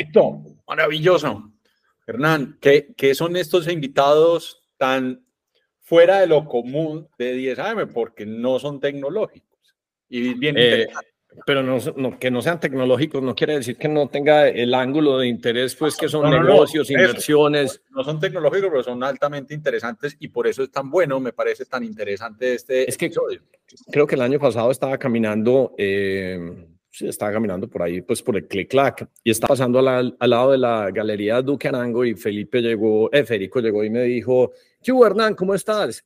Perfecto, maravilloso. Hernán, ¿qué, ¿qué, son estos invitados tan fuera de lo común de 10 AM? Porque no son tecnológicos. Y bien eh, pero no, no, que no sean tecnológicos no quiere decir que no tenga el ángulo de interés, pues que son negocios, inversiones. No son tecnológicos, pero son altamente interesantes y por eso es tan bueno, me parece tan interesante este es que episodio. Creo que el año pasado estaba caminando, eh, sí, estaba caminando por ahí, pues por el click-clack y estaba pasando al, al, lado de la galería Duque Arango y Felipe llegó, eh, Federico llegó y me dijo, ¿qué Hernán? ¿Cómo estás?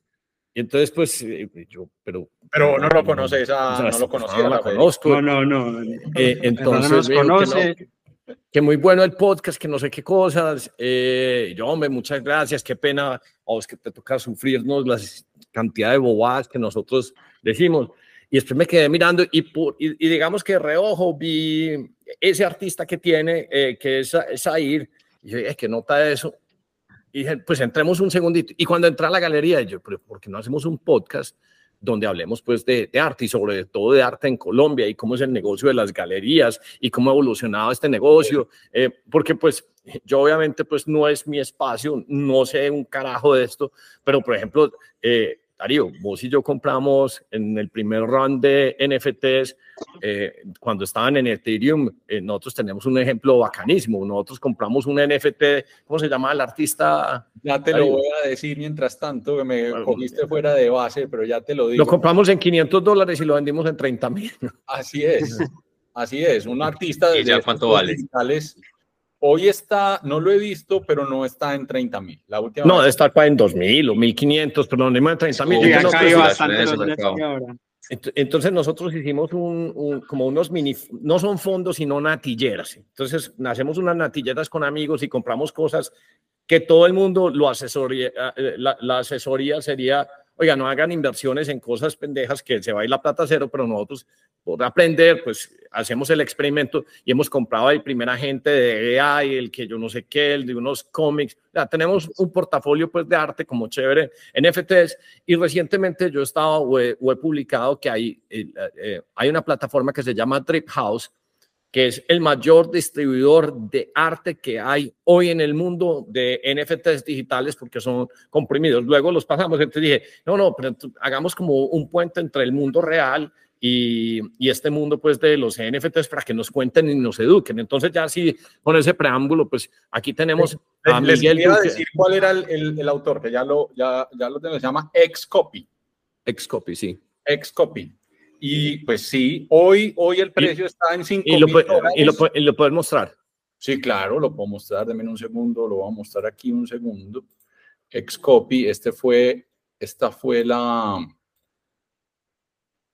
Y entonces, pues, eh, yo, pero... Pero no lo conoces, a, no lo conocía. No, la conozco. No, no, no. Eh, entonces, no conoce. Que, no, que, muy bueno el podcast, que no sé qué cosas. Eh, yo, hombre, muchas gracias, qué pena. Oh, es que te toca sufrirnos la cantidad de bobadas que nosotros decimos. Y después me quedé mirando y, y, y digamos que reojo vi ese artista que tiene, eh, que es, es Air, y yo, es que nota eso y dije, pues entremos un segundito. Y cuando entra a la galería, yo, pero ¿por qué no hacemos un podcast donde hablemos pues de, de, arte y sobre todo de arte en Colombia y cómo es el negocio de las galerías y cómo ha evolucionado este negocio? Eh, porque pues yo obviamente pues no es mi espacio, no sé un carajo de esto, pero por ejemplo, eh, Darío, vos y yo compramos en el primer round de NFTs, eh, cuando estaban en Ethereum, eh, nosotros tenemos un ejemplo bacanísimo. Nosotros compramos un NFT, ¿cómo se llama el artista? Ya te Darío. lo voy a decir mientras tanto, que me bueno, cogiste fuera de base, pero ya te lo digo. Lo compramos en 500 dólares y lo vendimos en 30 mil. Así es, así es. Un artista de... ¿Y ya cuánto vale? Digitales, Hoy está, no lo he visto, pero no está en 30 mil. La última no, debe estar en 2 mil o 1500, pero no en 30 mil. Entonces nosotros hicimos un, un, como unos mini, no son fondos, sino natilleras. Entonces hacemos unas natilleras con amigos y compramos cosas que todo el mundo lo asesoría, la, la asesoría sería, oiga, no hagan inversiones en cosas pendejas que se va a ir la plata cero, pero nosotros por aprender, pues hacemos el experimento y hemos comprado el primer agente de AI, el que yo no sé qué, el de unos cómics. Ya tenemos un portafolio pues de arte como chévere, NFTs y recientemente yo he estado o he, publicado que hay, eh, eh, hay una plataforma que se llama Drip House, que es el mayor distribuidor de arte que hay hoy en el mundo de NFTs digitales porque son comprimidos. Luego los pasamos, entonces dije, no, no, pero hagamos como un puente entre el mundo real y, y, este mundo pues de los NFTs para que nos cuenten y nos eduquen. Entonces ya así con ese preámbulo pues aquí tenemos a Les Miguel. Les decir cuál era el, el, el, autor, que ya lo, ya, ya lo tengo, se llama Xcopy. Xcopy, sí. Xcopy. Y pues sí, hoy, hoy el precio y, está en 5 y, lo, y, lo, y lo puedes mostrar. Sí, claro, lo puedo mostrar, denme un segundo, lo voy a mostrar aquí un segundo. Xcopy, este fue, esta fue la,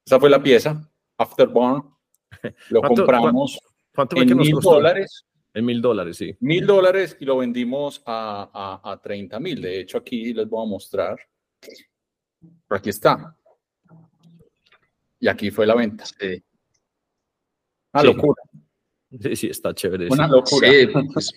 esa fue la pieza, Afterburn. Lo ¿Cuánto, compramos ¿cuánto en mil dólares. En mil dólares, sí. Mil dólares y lo vendimos a, a, a 30 mil. De hecho, aquí les voy a mostrar. Aquí está. Y aquí fue la venta. Sí. Una sí. locura. Sí, sí, está chévere. Una locura. Sí, pues,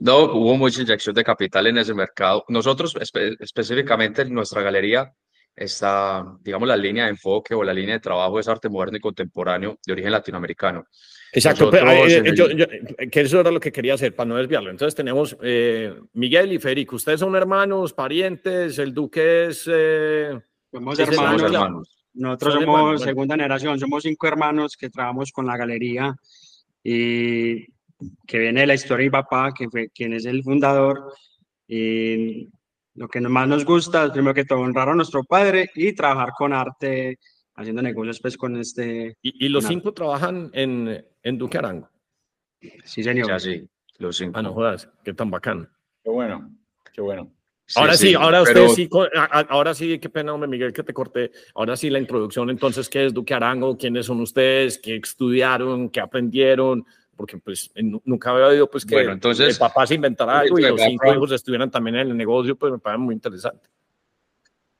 no, hubo mucha inyección de capital en ese mercado. Nosotros, espe específicamente en nuestra galería, está, digamos, la línea de enfoque o la línea de trabajo es arte moderno y contemporáneo de origen latinoamericano. Exacto, pero, eh, yo, yo, que eso era lo que quería hacer para no desviarlo. Entonces tenemos eh, Miguel y Federico. Ustedes son hermanos, parientes, el Duque es... Eh, somos hermanos. hermanos. Nosotros somos segunda generación, somos cinco hermanos que trabajamos con la galería y que viene de la historia de mi papá, que fue quien es el fundador. Y lo que más nos gusta es primero que todo honrar a nuestro padre y trabajar con arte, haciendo negocios pues con este... ¿Y, y los cinco arte. trabajan en, en Duque Arango? Sí, señor. Ya, sí, los cinco. Ah, no jodas, qué tan bacán. Qué bueno, qué bueno. Sí, ahora sí, sí ahora usted sí, ahora sí, qué pena, hombre, Miguel, que te corté. Ahora sí, la introducción, entonces, ¿qué es Duque Arango? ¿Quiénes son ustedes? ¿Qué estudiaron? ¿Qué aprendieron? porque pues nunca había oído pues que bueno, entonces, el papá se inventara algo y los cinco hijos estuvieran también en el negocio, pues me parece muy interesante.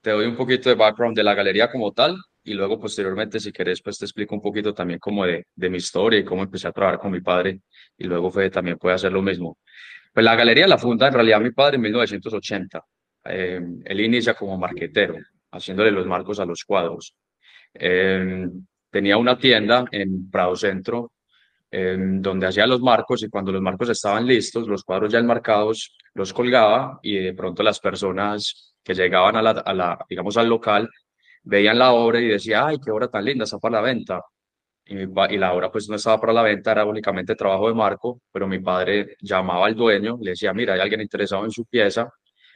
Te doy un poquito de background de la galería como tal y luego posteriormente si querés pues te explico un poquito también como de, de mi historia y cómo empecé a trabajar con mi padre y luego Fede también puede hacer lo mismo. Pues la galería la funda en realidad mi padre en 1980. Eh, él inicia como marquetero, haciéndole los marcos a los cuadros. Eh, tenía una tienda en Prado Centro donde hacía los marcos y cuando los marcos estaban listos, los cuadros ya enmarcados, los colgaba y de pronto las personas que llegaban a la, a la digamos, al local veían la obra y decían, ay, qué obra tan linda, está para la venta. Y, y, la obra pues no estaba para la venta, era únicamente trabajo de marco, pero mi padre llamaba al dueño, le decía, mira, hay alguien interesado en su pieza,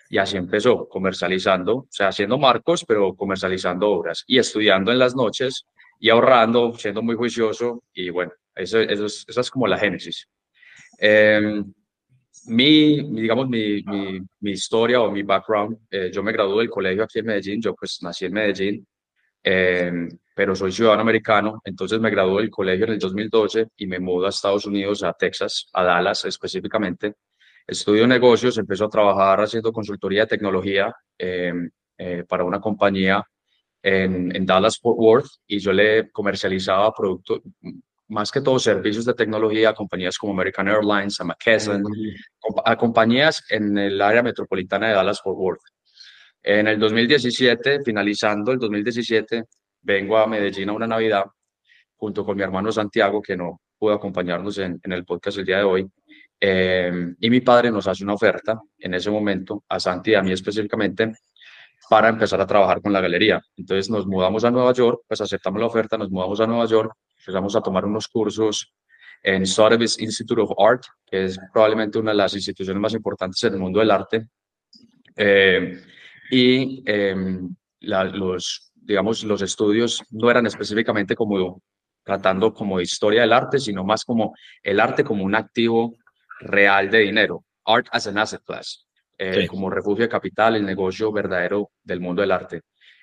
y así empezó, comercializando, o sea, haciendo marcos, pero comercializando obras y estudiando en las noches y ahorrando, siendo muy juicioso, y bueno, eso, eso es, esa es como la génesis. Eh, mi, digamos, mi, mi, mi, historia o mi background, eh, yo me gradué del colegio aquí en Medellín, yo pues nací en Medellín, eh, pero soy ciudadano americano, entonces me gradué del colegio en el 2012 y me mudo a Estados Unidos, a Texas, a Dallas específicamente. Estudio negocios, empecé a trabajar haciendo consultoría de tecnología eh, para una compañía en, en Dallas Fort Worth y yo le comercializaba productos, más que todo servicios de tecnología a compañías como American Airlines, a McKesson, a compañías en el área metropolitana de Dallas-Fort Worth. En el 2017, finalizando el 2017, vengo a Medellín a una Navidad junto con mi hermano Santiago, que no pudo acompañarnos en, el podcast el día de hoy. Eh, y mi padre nos hace una oferta en ese momento, a Santi y a mí específicamente, para empezar a trabajar con la galería. Entonces nos mudamos a Nueva York, pues aceptamos la oferta, nos mudamos a Nueva York empezamos a tomar unos cursos en Sotheby's Institute of Art, que es probablemente una de las instituciones más importantes en el mundo del arte. Eh, y em, los, digamos, los estudios no eran específicamente como tratando como historia del arte, sino más como el arte como un activo real de dinero, art as an asset class, eh, como refugio de capital, el negocio verdadero del mundo del arte.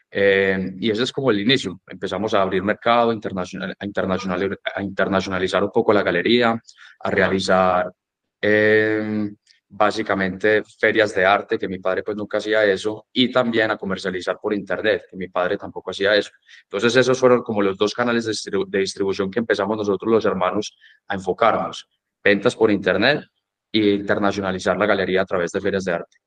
Eh, y ese es como el inicio. Empezamos a abrir mercado, internacional, a, internacional, a internacionalizar un poco la galería, a realizar eh, básicamente ferias de arte, que mi padre pues nunca hacía eso, y también a comercializar por internet, que mi padre tampoco hacía eso. Entonces esos fueron como los dos canales de, de distribución que empezamos nosotros los hermanos a enfocarnos. Ventas por internet e internacionalizar la galería a través de ferias de arte.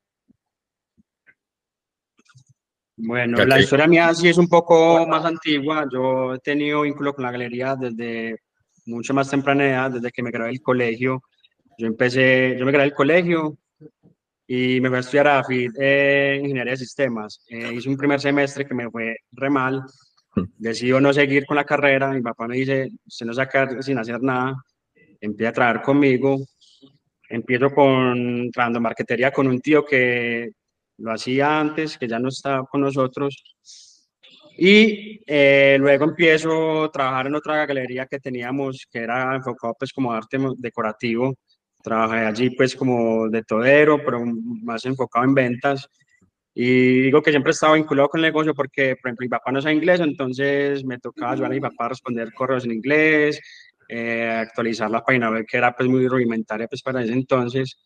Bueno, la historia mía sí es un poco más antigua. Yo he tenido vínculo con la galería desde mucho más temprana edad, desde que me gradué del colegio. Yo empecé, yo me gradué del colegio y me fui a estudiar a FIT eh, Ingeniería de Sistemas. Eh, hice un primer semestre que me fue re mal. Hmm. Decido no seguir con la carrera. Mi papá me dice, usted no saca sin hacer nada. Empieza a trabajar conmigo. Empiezo con, trabajando en marquetería con un tío que lo hacía antes, que ya no está con nosotros. Y eh, luego empiezo a trabajar en otra galería que teníamos, que era enfocado pues como arte decorativo. Trabajé allí pues como de todero, pero más enfocado en ventas. Y digo que siempre he estado vinculado con el negocio porque, por ejemplo, mi papá no sabe inglés, entonces me tocaba ayudar a mi papá a responder correos en inglés, eh, actualizar la página web que era pues muy rudimentaria pues para ese entonces.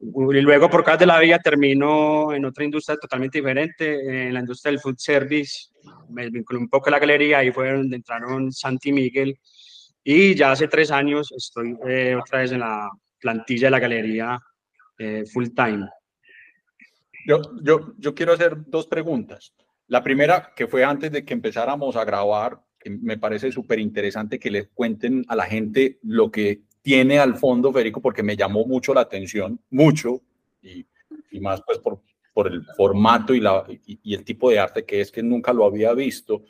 Y luego, por causa de la vida, termino en otra industria totalmente diferente, en la industria del food service. Me vinculé un poco a la galería, ahí fue donde entraron Santi Miguel. Y ya hace tres años estoy eh, otra vez en la plantilla de la galería eh, full time. Yo, yo, yo quiero hacer dos preguntas. La primera, que fue antes de que empezáramos a grabar, me parece súper interesante que les cuenten a la gente lo que tiene al fondo, Federico, porque me llamó mucho la atención, mucho, y, y más pues por, por el formato y, la, y, el tipo de arte que es que nunca lo había visto.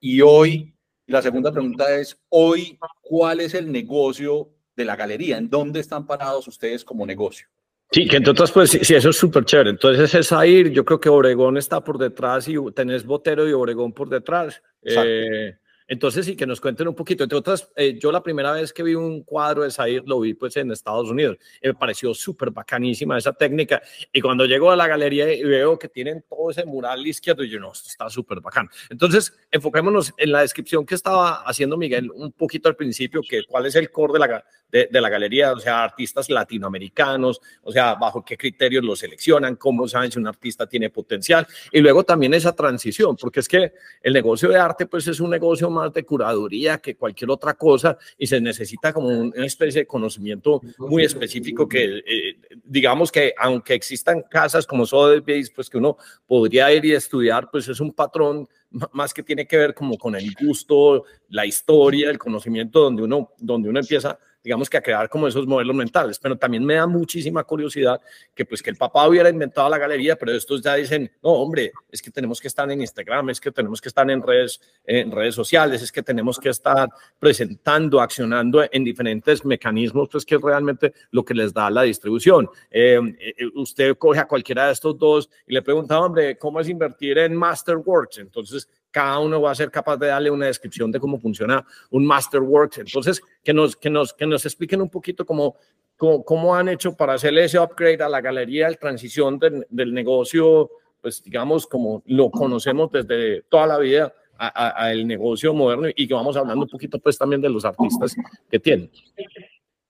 Y hoy, la segunda pregunta es, hoy, ¿cuál es el negocio de la galería? ¿En dónde están parados ustedes como negocio? Sí, que entonces, pues sí, eso es súper chévere. Entonces es ahí, yo creo que Obregón está por detrás y tenés Botero y Obregón por detrás. Eh, entonces, sí, que nos cuenten un poquito. Entre otras, eh, yo la primera vez que vi un cuadro de Zaire lo vi pues en Estados Unidos. me pareció súper bacanísima esa técnica. Y cuando llego a la galería y veo que tienen todo ese mural izquierdo, yo no, está súper bacán. Entonces, enfoquémonos en la descripción que estaba haciendo Miguel un poquito al principio, que cuál es el core de la, de, de la galería, o sea, artistas latinoamericanos, o sea, bajo qué criterios lo seleccionan, cómo saben si un artista tiene potencial. Y luego también esa transición, porque es que el negocio de arte pues es un negocio más de curaduría que cualquier otra cosa y se necesita como una especie de conocimiento muy específico que, eh, digamos que aunque existan casas como Sotheby's, pues que uno podría ir y estudiar, pues es un patrón más que tiene que ver como con el gusto, la historia, el conocimiento, donde uno, donde uno empieza digamos que a crear como esos modelos mentales, pero también me da muchísima curiosidad que pues que el papá hubiera inventado la galería, pero estos ya dicen, no, hombre, es que tenemos que estar en Instagram, es que tenemos que estar en redes, en redes sociales, es que tenemos que estar presentando, accionando en diferentes mecanismos, pues que es realmente lo que les da la distribución. Eh, eh, usted coge a cualquiera de estos dos y le pregunta, hombre, ¿cómo es invertir en Masterworks? Entonces, cada uno va a ser capaz de darle una descripción de cómo funciona un Masterworks. Entonces, que nos, que nos, que nos expliquen un poquito cómo, cómo, han hecho para hacerle ese upgrade a la galería, la transición del, del negocio, pues digamos, como lo conocemos desde toda la vida al negocio moderno y que vamos hablando un poquito pues también de los artistas que tienen.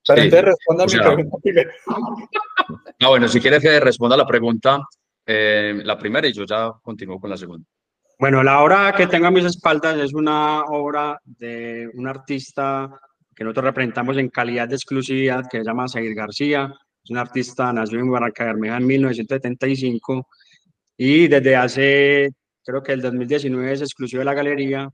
Pero responda a mi pregunta No, bueno, si quieres que responda la pregunta, eh, la primera y yo ya continúo con la segunda. Bueno, la obra que tengo a mis espaldas es una obra de un artista que nosotros representamos en calidad de exclusividad, que se llama Seguir García. Es un artista nacido en Barranca Bermeja en 1975 y desde hace, creo que el 2019 es exclusivo de la galería.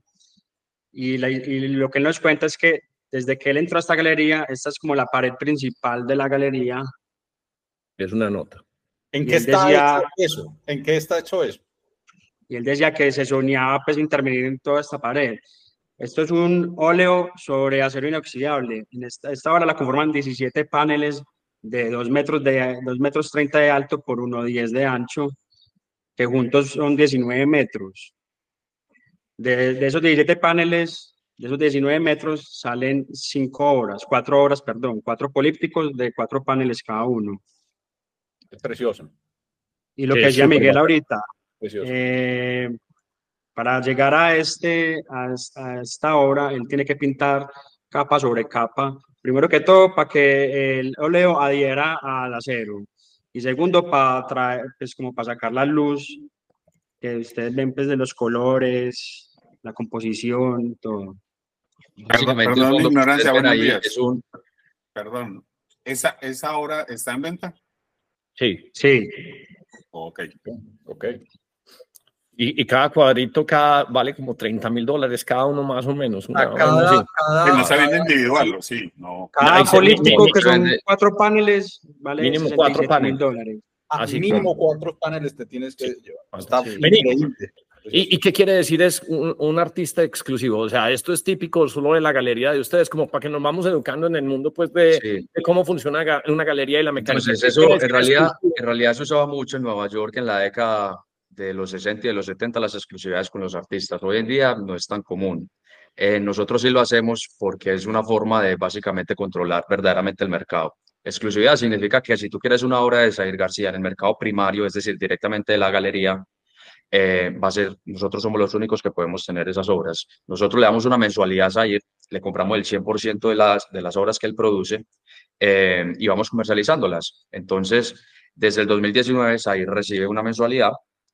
Y, lo que él nos cuenta es que desde que él entró a esta galería, esta es como la pared principal de la galería. Es una nota. ¿En qué está hecho eso? ¿En qué está hecho eso? Y él decía que se soñaba pues intervenir en toda esta pared. Esto es un óleo sobre acero inoxidable. En esta, esta obra la conforman 17 paneles de 2 metros, de 2 metros 30 de alto por 1,10 de ancho, que juntos son 19 metros. De, de, esos 17 paneles, de esos 19 metros, salen 5 obras, 4 obras, perdón, 4 polípticos de 4 paneles cada uno. Es precioso. Y lo que decía Miguel ahorita, eh, para llegar a, este, a, esta obra, él tiene que pintar capa sobre capa. Primero que todo, para que el óleo adhiera al acero. Y segundo, para traer, pues como para sacar la luz, que ustedes ven pues, de los colores, la composición, todo. Perdón, perdón ignorancia, buenos días. Perdón, ¿Esa, ¿esa obra está en venta? Sí. Sí. Ok. Ok. Y, cada cuadrito cada, vale como 30 mil dólares cada uno más o menos. cada, cada, no se vende individual, sí. No. Cada político que son cuatro paneles vale mínimo cuatro paneles. dólares. Ah, Así mínimo cuatro paneles te tienes que llevar. ¿Y, ¿Y, qué quiere decir es un, artista exclusivo? O sea, esto es típico solo de la galería de ustedes, como para que nos vamos educando en el mundo pues de, cómo funciona una galería y la mecánica. Entonces, eso en realidad, en realidad se usaba mucho en Nueva York en la década de los 60 y de los 70 las exclusividades con los artistas. Hoy en día no es tan común. Eh, nosotros sí lo hacemos porque es una forma de básicamente controlar verdaderamente el mercado. Exclusividad significa que si tú quieres una obra de Zair García en el mercado primario, es decir, directamente de la galería, eh, va a ser, nosotros somos los únicos que podemos tener esas obras. Nosotros le damos una mensualidad a Zair, le compramos el 100% de las, de las obras que él produce eh, y vamos comercializándolas. Entonces, desde el 2019, Zair recibe una mensualidad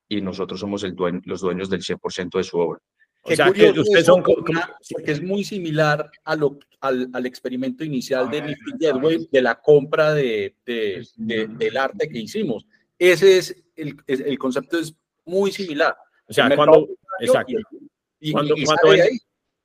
y nosotros somos el los dueños del 100% de su obra. o sea, que ustedes son porque es muy similar a lo, al, al experimento inicial de Nifty Gateway de la compra de, de, del arte que hicimos. Ese es el, el concepto es muy similar. O sea, cuando, exacto. Y, cuando, cuando, venden,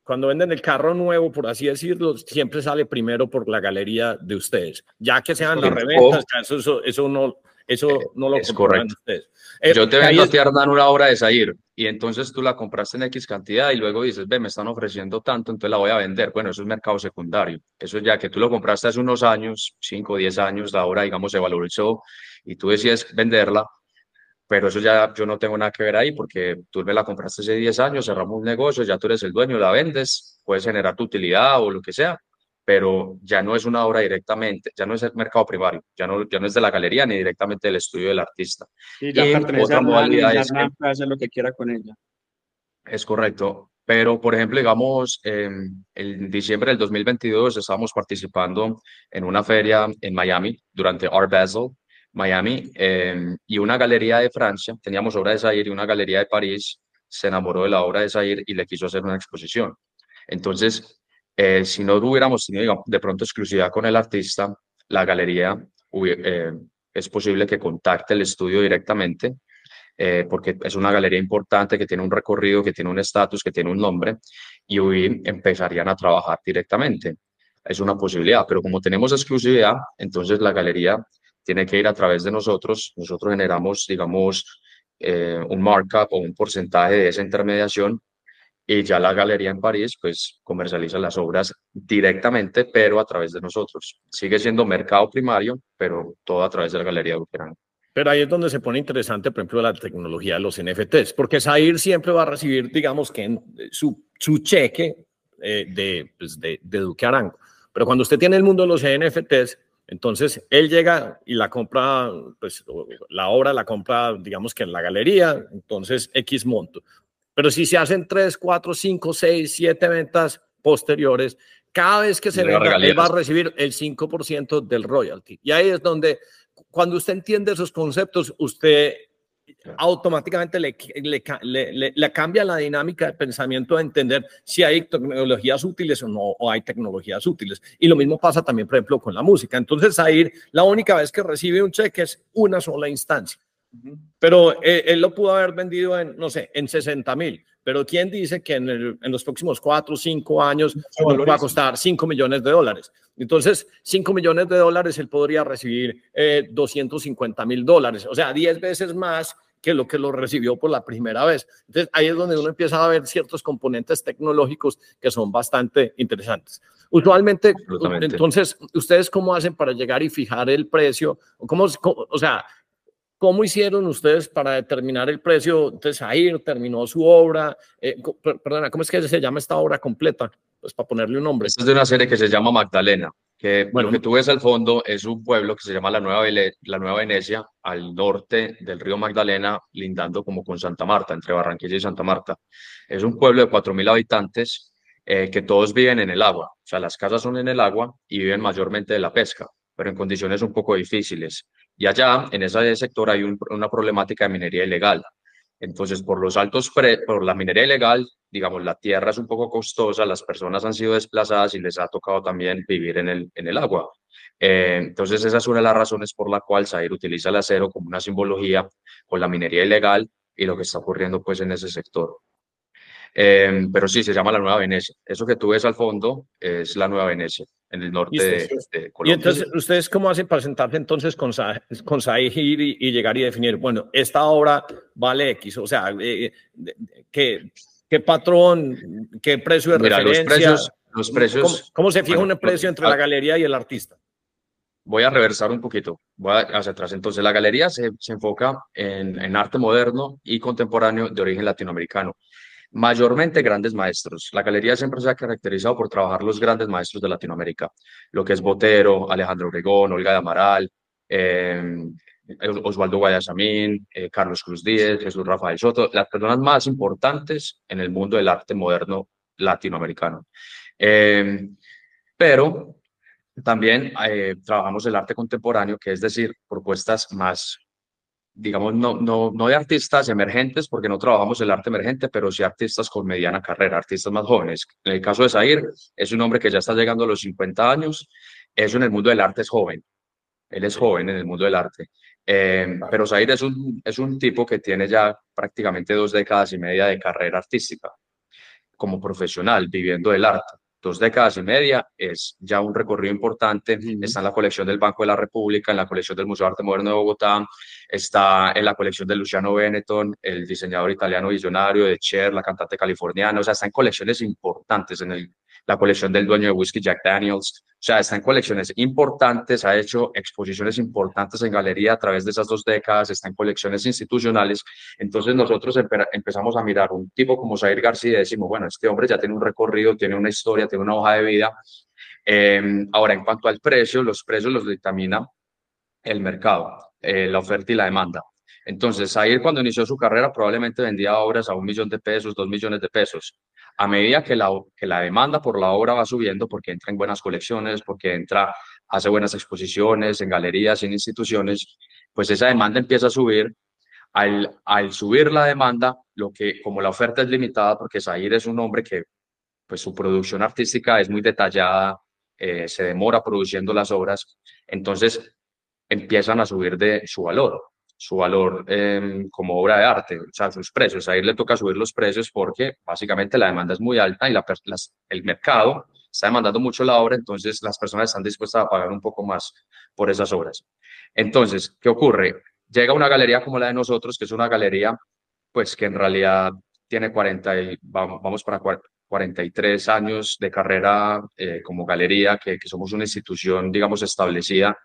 cuando, venden, el carro nuevo, por así decirlo, siempre sale primero por la galería de ustedes. Ya que sean las reventas, eso, eso, eso no, eso eh, no lo es correcto. Ustedes. Eh, Yo te vendo a ti, una obra de Zahir y entonces tú la compraste en X cantidad y luego dices, ve, me están ofreciendo tanto, entonces la voy a vender. Bueno, eso es mercado secundario. Eso ya que tú lo compraste hace unos años, 5 o 10 años, la obra, digamos, se valorizó y tú decides venderla, pero eso ya yo no tengo nada que ver ahí porque tú me la compraste hace 10 años, cerramos un negocio, ya tú eres el dueño, la vendes, puedes generar tu utilidad o lo que sea, pero ya no es una obra directamente, ya no es el mercado primario, ya no, ya no es de la galería ni directamente del estudio del artista. Y ya otra modalidad es hacer lo que quiera con ella. Es correcto, pero por ejemplo, digamos, en diciembre del 2022 estábamos participando en una feria en Miami durante Art Basel, Miami, em, y una galería de Francia, teníamos obra de Zaire y una galería de París se enamoró de la obra de Zaire y le quiso hacer una exposición. Entonces, eh, si no hubiéramos tenido de pronto exclusividad con el artista, la galería eh, es posible que contacte el estudio directamente, eh, porque es una galería importante que tiene un recorrido, que tiene un estatus, que tiene un nombre, y hoy empezarían a trabajar directamente. Es una posibilidad, pero como tenemos exclusividad, entonces la galería tiene que ir a través de nosotros. Nosotros generamos, digamos, un markup o un porcentaje de esa intermediación y ya la galería en París pues comercializa las obras directamente, pero a través de nosotros. Sigue siendo mercado primario, pero todo a través de la galería Buquerán. Pero ahí es donde se pone interesante, por ejemplo, la tecnología de los NFTs, porque Sair siempre va a recibir, digamos que en su, su cheque eh, de, pues, de, de Duque Arango. Pero cuando usted tiene el mundo de los NFTs, entonces él llega y la compra, pues la obra la compra, digamos que en la galería, entonces X monto. Pero si se hacen 3, 4, 5, 6, 7 ventas posteriores, cada vez que se venda, él va a recibir el 5% del royalty. Y ahí es donde, cuando usted entiende esos conceptos, usted automáticamente le, le, le, cambia la dinámica de pensamiento a entender si hay tecnologías útiles o no o hay tecnologías útiles. Y lo mismo pasa también, por ejemplo, con la música. Entonces, ahí la única vez que recibe un cheque es una sola instancia. Pero eh, él, lo pudo haber vendido en, no sé, en 60 mil. Pero ¿quién dice que en, en los próximos 4 o 5 años va a costar 5 millones de dólares? Entonces, 5 millones de dólares él podría recibir eh, 250 mil dólares, o sea, 10 veces más que lo que lo recibió por la primera vez. Entonces, ahí es donde uno empieza a ver ciertos componentes tecnológicos que son bastante interesantes. Usualmente, entonces, ¿ustedes cómo hacen para llegar y fijar el precio? ¿Cómo, cómo o sea, ¿Cómo hicieron ustedes para determinar el precio? Entonces, ahí terminó su obra. Eh, perdona, ¿cómo es que se llama esta obra completa? Pues para ponerle un nombre. Esta es de una serie que se llama Magdalena, que bueno, lo que tú ves al fondo es un pueblo que se llama la Nueva, la Nueva Venecia, al norte del río Magdalena, lindando como con Santa Marta, entre Barranquilla y Santa Marta. Es un pueblo de 4.000 habitantes eh, que todos viven en el agua. O sea, las casas son en el agua y viven mayormente de la pesca, pero en condiciones un poco difíciles. Y allá, en ese sector, hay una problemática de minería ilegal. Entonces, por los altos por la minería ilegal, digamos, la tierra es un poco costosa, las personas han sido desplazadas y les ha tocado también vivir en el, en el agua. Eh, entonces, esa es una de las razones por la cual Zaire utiliza el acero como una simbología con la minería ilegal y lo que está ocurriendo pues en ese sector. Eh, pero sí, se llama la Nueva Venecia. Eso que tú ves al fondo es la Nueva Venecia en el norte de, Colombia. Y entonces, ¿ustedes cómo hacen para sentarse entonces con, con y, y, llegar y definir, bueno, esta obra vale X? O sea, eh, ¿qué, ¿qué, patrón, qué precio de referencia? Los precios, los precios ¿Cómo, se fija un precio entre la galería y el artista? Voy a reversar un poquito, voy hacia atrás. Entonces, la galería se, se enfoca en, en arte moderno y contemporáneo de origen latinoamericano mayormente grandes maestros. La galería siempre se ha caracterizado por trabajar los grandes maestros de Latinoamérica, lo que es Botero, Alejandro Obregón, Olga de Amaral, eh, Osvaldo Guayasamín, eh, Carlos Cruz Díez, Jesús Rafael Soto, las personas más importantes en el mundo del arte moderno latinoamericano. Eh, pero también trabajamos el arte contemporáneo, que es decir, propuestas más digamos, no, no, no de artistas emergentes, porque no trabajamos el arte emergente, pero sí artistas con mediana carrera, artistas más jóvenes. En el caso de Zair, es un hombre que ya está llegando a los 50 años, eso en el mundo del arte es joven, él es joven en el mundo del arte. Eh, pero Zair es un, es un tipo que tiene ya prácticamente dos décadas y media de carrera artística como profesional, viviendo del arte dos décadas y media, es ya un recorrido importante. Está en la colección del Banco de la República, en la colección del Museo de Arte Moderno de Bogotá, está en la colección de Luciano Benetton, el diseñador italiano visionario, de Cher, la cantante californiana, o sea, está en colecciones importantes en el la colección del dueño de whisky Jack Daniels. O sea, está en colecciones importantes, ha hecho exposiciones importantes en galería a través de esas dos décadas, está en colecciones institucionales. Entonces nosotros empezamos a mirar un tipo como Zair García y decimos, bueno, este hombre ya tiene un recorrido, tiene una historia, tiene una hoja de vida. Em, ahora, en cuanto al precio, los precios los dictamina el mercado, eh, la oferta y la demanda. Entonces, Zair cuando inició su carrera probablemente vendía obras a un millón de pesos, dos millones de pesos. A medida que la, que la demanda por la obra va subiendo, porque entra en buenas colecciones, porque entra, hace buenas exposiciones en galerías, en instituciones, pues esa demanda empieza a subir. Al, al subir la demanda, lo que como la oferta es limitada, porque Zahir es un hombre que pues su producción artística es muy detallada, eh, se demora produciendo las obras, entonces empiezan a subir de su valor, su valor em, como obra de arte, o sea, sus precios. Ahí le toca subir los precios porque básicamente la demanda es muy alta y la, el mercado está demandando mucho la obra, entonces las personas están dispuestas a pagar un poco más por esas obras. Entonces, ¿qué ocurre? Llega una galería como la de nosotros, que es una galería, pues que en realidad tiene 40 y vamos, para 43 años de carrera eh, como galería, que, somos una institución, digamos, establecida.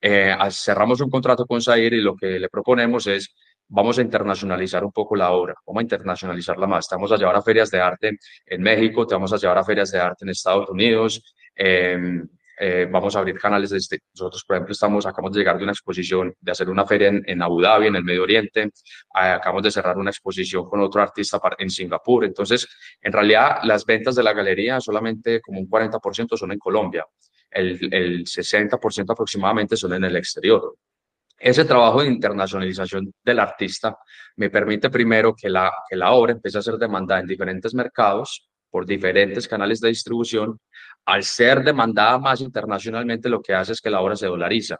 Eh, cerramos un contrato con Zaire y lo que le proponemos es, vamos a internacionalizar un poco la obra, vamos a internacionalizarla más. Te vamos a llevar a ferias de arte en México, te vamos a llevar a ferias de arte en Estados Unidos, eh, eh, vamos a abrir canales. De este, nosotros, por ejemplo, estamos, acabamos de llegar de una exposición, de hacer una feria en, en Abu Dhabi, en el Medio Oriente. Eh, acabamos de cerrar una exposición con otro artista en Singapur. Entonces, en realidad, las ventas de la galería solamente como un 40% son en Colombia. El, el 60% aproximadamente son en el exterior. Ese trabajo de internacionalización del artista me permite primero que la, que la obra empiece a ser demandada en diferentes mercados por diferentes canales de distribución, al ser demandada más internacionalmente, lo que hace es que la obra se dolariza,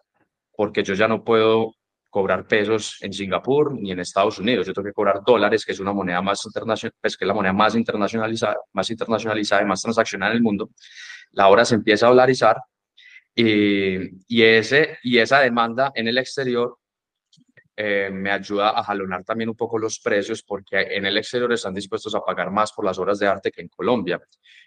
porque yo ya no puedo cobrar pesos en Singapur ni en Estados Unidos, yo tengo que cobrar dólares, que es una moneda más internacional, pues que es la moneda más internacionalizada, más internacionalizada y más transaccional en el mundo. La obra se empieza a dolarizar y, y, ese, y esa demanda en el exterior eh, me ayuda a jalonar también un poco los precios porque en el exterior están dispuestos a pagar más por las obras de arte que en Colombia.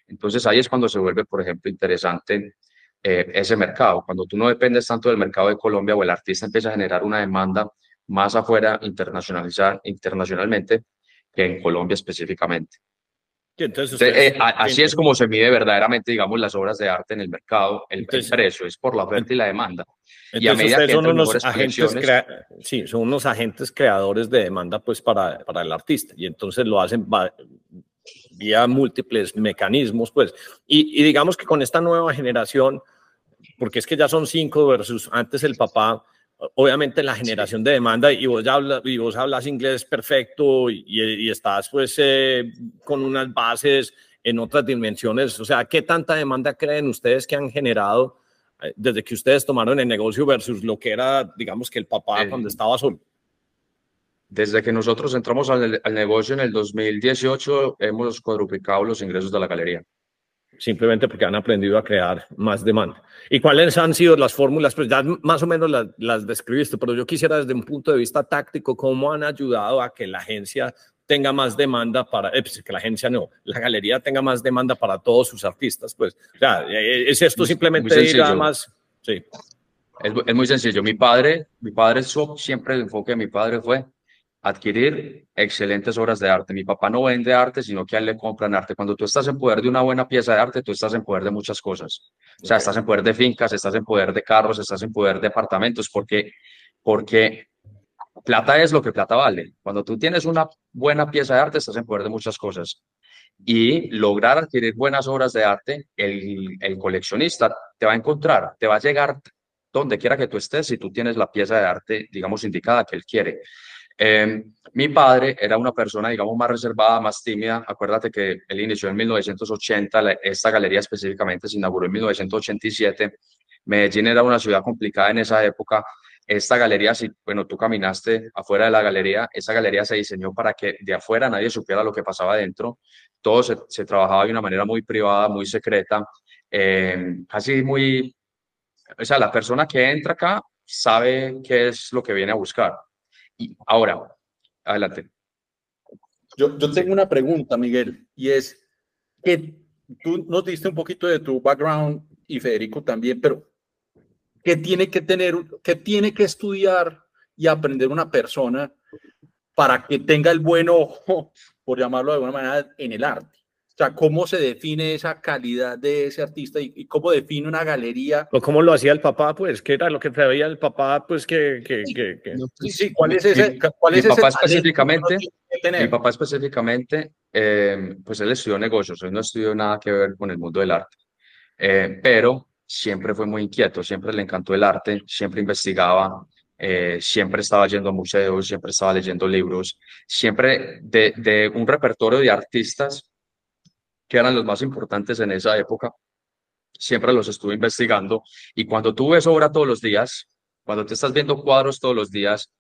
Entonces ahí es cuando se vuelve, por ejemplo, interesante eh, ese mercado. Cuando tú no dependes tanto del mercado de Colombia o el artista empieza a generar una demanda más afuera internacionalizar, internacionalmente que en Colombia específicamente. Entonces, eh, así es como se mide verdaderamente, digamos, las obras de arte en el mercado. El, precio es por la oferta y la demanda. y a medida que son unos agentes, sí, son unos agentes creadores de demanda, pues, para, para el artista. Y entonces lo hacen vía múltiples mecanismos, pues. Y, y digamos que con esta nueva generación, porque es que ya son cinco versus antes el papá, obviamente la generación de demanda y vos, ya hablas, y vos hablas inglés perfecto y, estás pues eh, con unas bases en otras dimensiones. O sea, ¿qué tanta demanda creen ustedes que han generado eh, desde que ustedes tomaron el negocio versus lo que era, digamos, que el papá cuando estaba solo? Desde que nosotros entramos al, al negocio en el 2018, hemos cuadruplicado los ingresos de la galería simplemente porque han aprendido a crear más demanda. ¿Y cuáles han sido las fórmulas? Pues ya más o menos las, describiste, pero yo quisiera desde un punto de vista táctico, ¿cómo han ayudado a que la agencia tenga más demanda para, eh, pues, que la agencia no, la galería tenga más demanda para todos sus artistas? Pues, o sea, eh, ¿es esto simplemente ir a más? Sí. Es, es, muy sencillo. Mi padre, mi padre, siempre el enfoque de mi padre fue adquirir excelentes obras de arte. Mi papá no vende arte, sino que a él le compran arte. Cuando tú estás en poder de una buena pieza de arte, tú estás en poder de muchas cosas. O sea, estás en poder de fincas, estás en poder de carros, estás en poder de apartamentos, porque, porque plata es lo que plata vale. Cuando tú tienes una buena pieza de arte, estás en poder de muchas cosas. Y lograr adquirir buenas obras de arte, el, el coleccionista te va a encontrar, te va a llegar donde quiera que tú estés si tú tienes la pieza de arte, digamos, indicada que él quiere. Eh, mi padre era una persona, digamos, más reservada, más tímida. Acuérdate que él inició en 1980, esta galería específicamente se inauguró en 1987. Medellín era una ciudad complicada en esa época. Esta galería, si bueno, tú caminaste afuera de la galería, esa galería se diseñó para que de afuera nadie supiera lo que pasaba dentro. Todo se, se trabajaba de una manera muy privada, muy secreta, eh, casi muy... O sea, la persona que entra acá sabe qué es lo que viene a buscar. Y ahora, adelante. Yo, yo tengo una pregunta, Miguel, y es que tú nos diste un poquito de tu background y Federico también, pero ¿qué tiene que tener, qué tiene que estudiar y aprender una persona para que tenga el buen ojo, por llamarlo de alguna manera, en el arte? O sea, ¿cómo se define esa calidad de ese artista y, cómo define una galería? O cómo lo hacía el papá, pues, ¿qué era lo que veía el papá, pues, que... que, que, Sí, sí, ¿cuál es ese? Cuál es mi, papá específicamente, mi papá específicamente, eh, pues él estudió negocios, él no estudió nada que ver con el mundo del arte, eh, pero siempre fue muy inquieto, siempre le encantó el arte, siempre investigaba, eh, siempre estaba yendo a museos, siempre estaba leyendo libros, siempre de, de un repertorio de artistas que eran los más importantes en esa época, siempre los estuve investigando. Y cuando tú ves obra todos los días, cuando te estás viendo cuadros todos los días,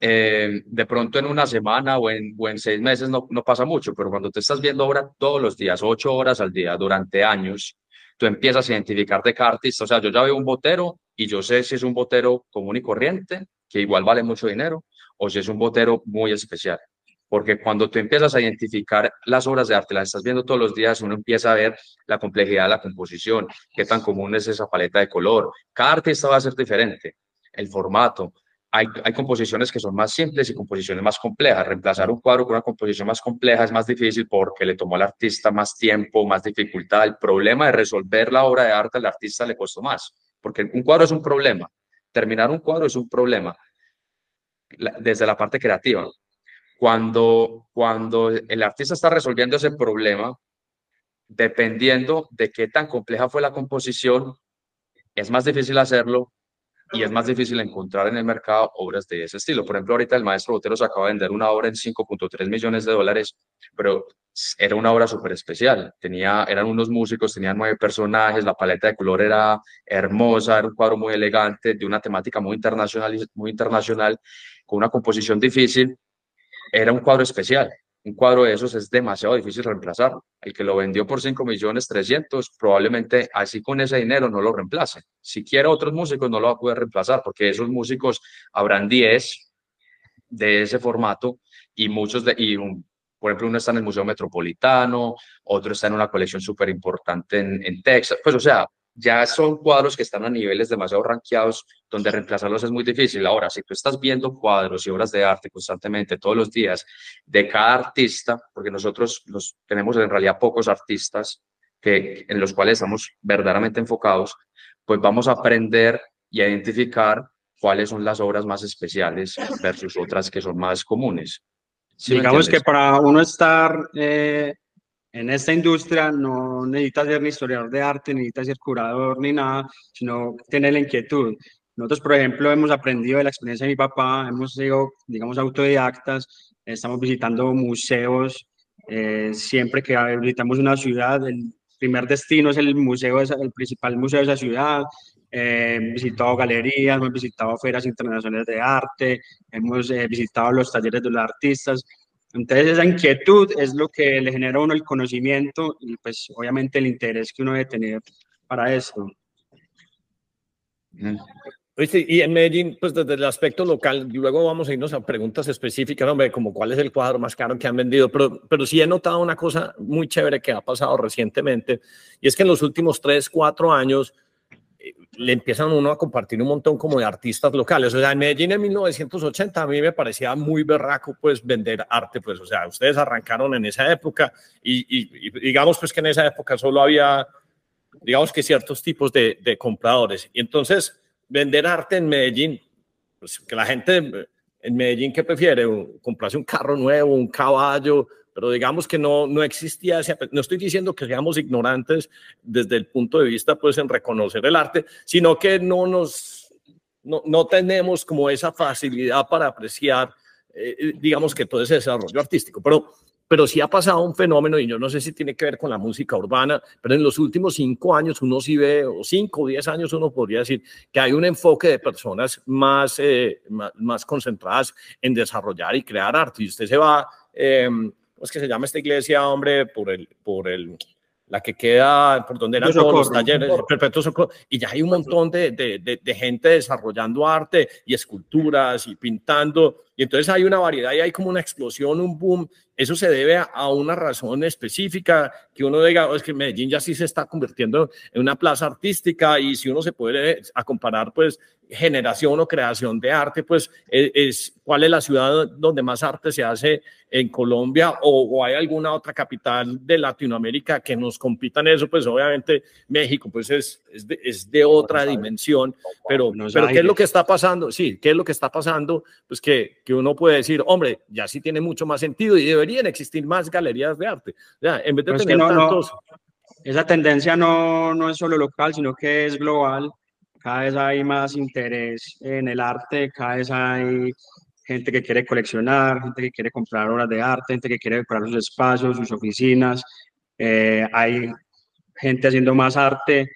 eh, de pronto en una semana o en, seis meses no, pasa mucho, pero cuando te estás viendo obra todos los días, ocho horas al día, durante años, tú empiezas a identificar de cada artista. O sea, yo ya veo un botero y yo sé si es un botero común y corriente, que igual vale mucho dinero, o si es un botero muy especial. Porque cuando tú empiezas a identificar las obras de arte, las estás viendo todos los días, uno empieza a ver la complejidad de la composición, qué tan común es esa paleta de color. Cada artista va a ser diferente, el formato, hay, composiciones que son más simples y composiciones más complejas. Reemplazar un cuadro con una composición más compleja es más difícil porque le tomó al artista más tiempo, más dificultad. El problema de resolver la obra de arte al artista le costó más, porque un cuadro es un problema. Terminar un cuadro es un problema desde la parte creativa. Cuando, cuando el artista está resolviendo ese problema, dependiendo de qué tan compleja fue la composición, es más difícil hacerlo y es más difícil encontrar en el mercado obras de ese estilo. Por ejemplo, ahorita el maestro Botero se acaba de vender una obra en 5.3 millones de dólares, pero era una obra súper especial. Tenía, eran unos músicos, tenían nueve personajes, la paleta de color era hermosa, era un cuadro muy elegante, de una temática muy internacional, muy internacional con una composición difícil. Era un cuadro especial un cuadro de esos es demasiado difícil reemplazar. El que lo vendió por 5 millones 300, probablemente así con ese dinero no lo reemplace. Si quiere otros músicos, no lo va a poder reemplazar porque esos músicos habrán 10 de ese formato y muchos de, y por ejemplo, uno está en el Museo Metropolitano, otro está en una colección súper importante en, en Texas. Pues, o sea, ya son cuadros que están a niveles demasiado ranqueados donde reemplazarlos es muy difícil. Ahora, si tú estás viendo cuadros y obras de arte constantemente todos los días de cada artista, porque nosotros los, tenemos en realidad pocos artistas que, en los cuales estamos verdaderamente enfocados, pues vamos a aprender y a identificar cuáles son las obras más especiales versus otras que son más comunes. Digamos que para uno estar eh, en esta industria no necesitas ser ni historiador de arte, ni necesitas ser curador ni nada, sino tener la inquietud. Nosotros, por ejemplo, hemos aprendido de la experiencia de mi papá, hemos sido, digamos, autodidactas, estamos visitando museos, eh, siempre que visitamos una ciudad, el primer destino es el museo, el principal museo de esa ciudad, eh, hemos visitado galerías, hemos visitado ferias internacionales de arte, hemos eh, visitado los talleres de los artistas, entonces esa inquietud es lo que le genera a uno el conocimiento y pues obviamente el interés que uno debe tener para eso. Y en Medellín, pues desde el aspecto local, luego vamos a irnos a preguntas específicas, hombre, como cuál es el cuadro más caro que han vendido, pero, pero sí he notado una cosa muy chévere que ha pasado recientemente, y es que en los últimos tres, cuatro años, le empiezan uno a compartir un montón como de artistas locales. O sea, en Medellín en 1980 a mí me parecía muy berraco pues vender arte, pues, o sea, ustedes arrancaron en esa época y, digamos pues que en esa época solo había, digamos que ciertos tipos de, de compradores. Y entonces vender arte en Medellín, pues que la gente en Medellín que prefiere comprarse un carro nuevo, un caballo, pero digamos que no, no existía no estoy diciendo que seamos ignorantes desde el punto de vista, pues, en reconocer el arte, sino que no nos, no, no tenemos como esa facilidad para apreciar, eh, digamos que todo ese desarrollo artístico, pero, pero sí ha pasado un fenómeno, y yo no sé si tiene que ver con la música urbana, pero en los últimos cinco años uno sí ve, o cinco o diez años uno podría decir que hay un enfoque de personas más, eh, más, más, concentradas en desarrollar y crear arte, y usted se va... Eh, ¿cómo es que se llama esta iglesia, hombre? Por el, por el, la que queda por donde eran todos los talleres, Perpetuo Socorro, y ya hay un montón de, de, de, gente desarrollando arte y esculturas y pintando, y entonces hay una variedad y hay como una explosión, un boom, eso se debe a, una razón específica, que uno diga, oh, es que Medellín ya sí se está convirtiendo en una plaza artística y si uno se puede a comparar pues generación o creación de arte, pues es, es cuál es la ciudad donde más arte se hace en Colombia o, hay alguna otra capital de Latinoamérica que nos compita en eso, pues obviamente México pues es, es, de, es de otra dimensión, pero, pero ¿qué es lo que está pasando? Sí, ¿qué es lo que está pasando? Pues que, que uno puede decir, hombre, ya sí tiene mucho más sentido y deberían existir más galerías de arte. Ya, en vez de tener tantos... esa tendencia no, no es solo local, sino que es global. Cada vez hay más interés en el arte, cada vez hay gente que quiere coleccionar, gente que quiere comprar obras de arte, gente que quiere decorar sus espacios, sus oficinas. eh, hay gente haciendo más arte,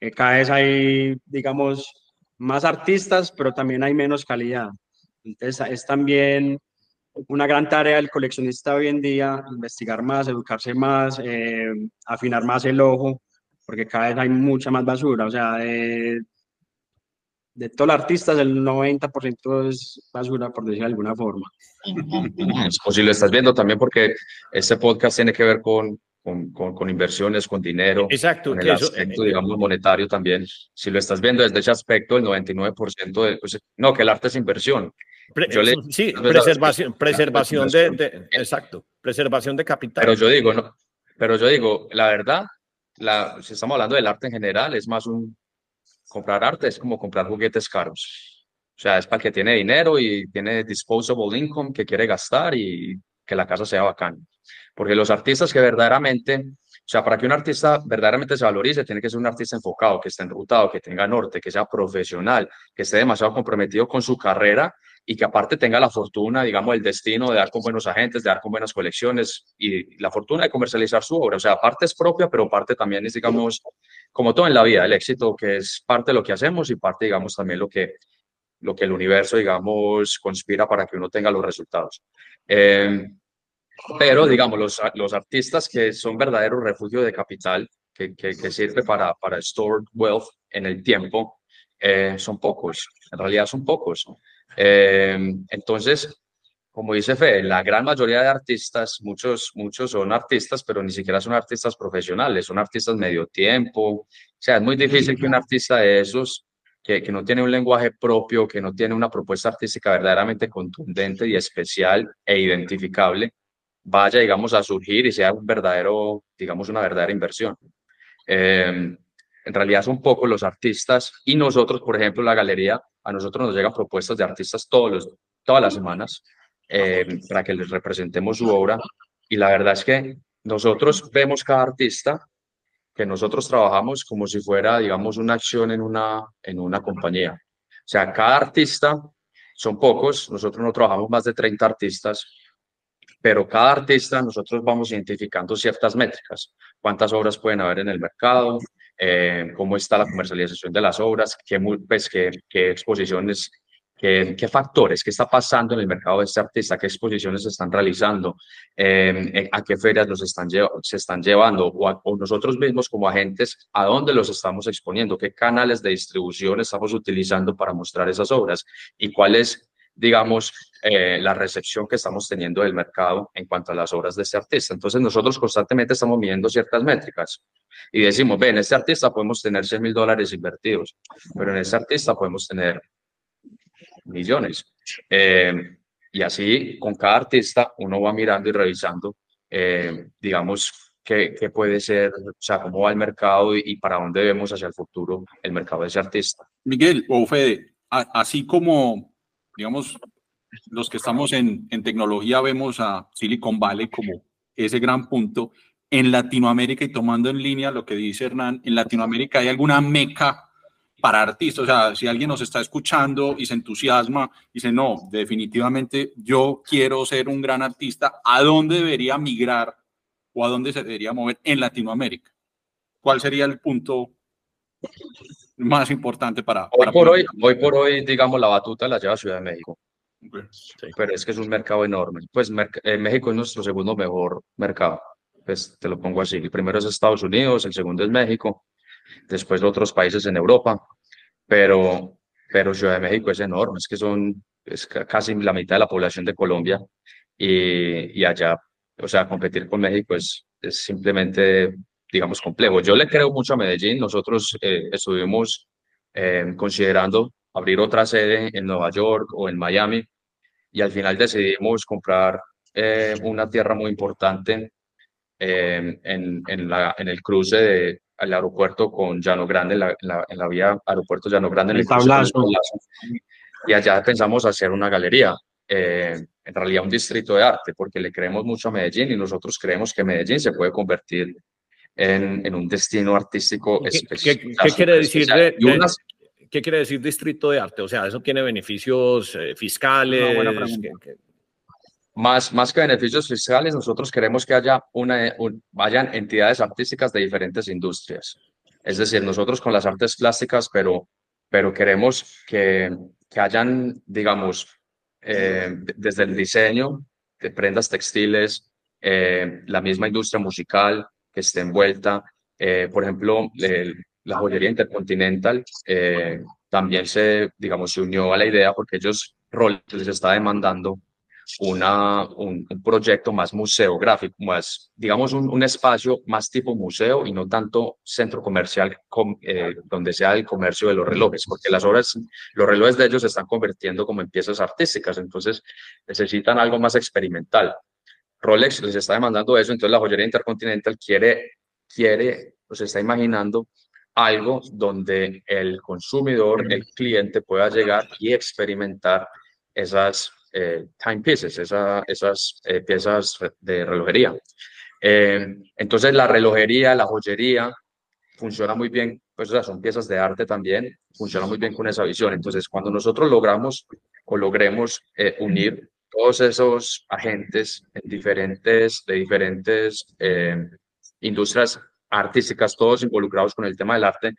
eh, cada vez hay, digamos, más artistas, pero también hay menos calidad. Entonces es también una gran tarea del coleccionista hoy en día, investigar más, educarse más, eh, afinar más el ojo, porque cada vez hay mucha más basura. O sea, de, de todos los artistas, el 90% es basura, por decirlo de alguna forma. Es posible, estás viendo también porque este podcast tiene que ver con, con, con, inversiones, con dinero. Exacto. Con el aspecto, digamos, monetario también. Si lo estás viendo desde ese aspecto, el 99% de, pues, no, que el arte es inversión. sí, preservación, preservación de, exacto, preservación de capital. Pero yo digo, no, pero yo digo, la verdad, la, si estamos hablando del arte en general, es más un, comprar arte es como comprar juguetes caros. O sea, es para que tiene dinero y tiene disposable income que quiere gastar y que la casa sea bacán. Porque los artistas que verdaderamente, o sea, para que un artista verdaderamente se valorice, tiene que ser un artista enfocado, que esté enrutado, que tenga norte, que sea profesional, que esté demasiado comprometido con su carrera y que aparte tenga la fortuna, digamos, el destino de dar con buenos agentes, de dar con buenas colecciones y la fortuna de comercializar su obra. O sea, parte es propia, pero parte también es, digamos, como todo en la vida, el éxito que es parte de lo que hacemos y parte, digamos, también lo que, lo que el universo, digamos, conspira para que uno tenga los resultados. Eh, pero, digamos, los, los artistas que son verdaderos refugios de capital, que, que, sirve para, para store wealth en el tiempo, eh, son pocos. En realidad son pocos. Eh, entonces, como dice Fe, la gran mayoría de artistas, muchos, muchos son artistas, pero ni siquiera son artistas profesionales, son artistas medio tiempo. O sea, es muy difícil que un artista de esos, que, que no tiene un lenguaje propio, que no tiene una propuesta artística verdaderamente contundente y especial e identificable, vaya, digamos, a surgir y sea un verdadero, digamos, una verdadera inversión. Eh, en realidad son pocos los artistas y nosotros, por ejemplo, la galería, a nosotros nos llegan propuestas de artistas todos los, todas las semanas eh, para que les representemos su obra. Y la verdad es que nosotros vemos cada artista que nosotros trabajamos como si fuera, digamos, una acción en una, en una compañía. O sea, cada artista, son pocos, nosotros no trabajamos más de 30 artistas, pero cada artista nosotros vamos identificando ciertas métricas, cuántas obras pueden haber en el mercado, eh, cómo está la comercialización de las obras, qué, pues, qué, qué exposiciones, qué, qué, factores, qué está pasando en el mercado de este artista, qué exposiciones se están realizando, eh, a qué ferias los están se están llevando, o, o, nosotros mismos como agentes, a dónde los estamos exponiendo, qué canales de distribución estamos utilizando para mostrar esas obras y cuál es digamos, eh, la recepción que estamos teniendo del mercado en cuanto a las obras de este artista. Entonces, nosotros constantemente estamos midiendo ciertas métricas y decimos, ven, en este artista podemos tener 100 mil dólares invertidos, pero en este artista podemos tener millones. Eh, y así, con cada artista, uno va mirando y revisando, eh, digamos, qué, puede ser, o sea, cómo va el mercado y, para dónde vemos hacia el futuro el mercado de ese artista. Miguel o Fede, así como digamos, los que estamos en tecnología vemos a Silicon Valley como ese gran punto. En Latinoamérica, y tomando en línea lo que dice Hernán, en Latinoamérica hay alguna meca para artistas. O sea, si alguien nos está escuchando y se entusiasma, dice, no, definitivamente yo quiero ser un gran artista, ¿a dónde debería migrar o a dónde se debería mover en Latinoamérica? ¿Cuál sería el punto más importante para... Hoy, por, hoy, hoy por hoy, digamos, la batuta la lleva Ciudad de México. Pero es que es un mercado enorme. Pues eh, México es nuestro segundo mejor mercado. Pues te lo pongo así. El primero es Estados Unidos, el segundo es México, después otros países en Europa. Pero, pero Ciudad de México es enorme. Es que son es casi la mitad de la población de Colombia. Y, y allá, o sea, competir con México es, es simplemente digamos, complejo. Yo le creo mucho a Medellín. Nosotros eh, estuvimos eh, considerando abrir otra sede en Nueva York o en Miami y al final decidimos comprar eh, una tierra muy importante en, en, la, en el cruce del aeropuerto con Llano Grande, en la, en la, vía aeropuerto Llano Grande. En el tablazo. Y allá pensamos hacer una galería. en realidad un distrito de arte, porque le creemos mucho a Medellín y nosotros creemos que Medellín se puede convertir en, en un destino artístico ¿Qué, qué, qué quiere decir de, de, ¿Qué quiere decir distrito de arte? O sea, ¿eso tiene beneficios eh, fiscales? No, buena pregunta. Más, más que beneficios fiscales, nosotros queremos que haya una, vayan entidades artísticas de diferentes industrias. Es decir, nosotros con las artes plásticas, pero, pero queremos que, que hayan, digamos, eh, desde el diseño de prendas textiles, eh, la misma industria musical que esté envuelta. Eh, por ejemplo, la joyería intercontinental también se, digamos, se unió a la idea porque ellos, Rolex les está demandando una, un, proyecto más museográfico, más, digamos, un, un, espacio más tipo museo y no tanto centro comercial eh, donde sea el comercio de los relojes, porque las obras, los relojes de ellos se están convirtiendo como en piezas artísticas, entonces necesitan algo más experimental. Rolex les está demandando eso, entonces la joyería intercontinental quiere, quiere, pues está imaginando algo donde el consumidor, el cliente pueda llegar y experimentar esas eh, timepieces, esas eh, piezas de relojería. Eh, entonces la relojería, la joyería, funciona muy bien, pues son piezas de arte también, funciona muy bien con esa visión. Entonces cuando nosotros logramos o logremos unir todos esos agentes en diferentes, de diferentes industrias artísticas, todos involucrados con el tema del arte,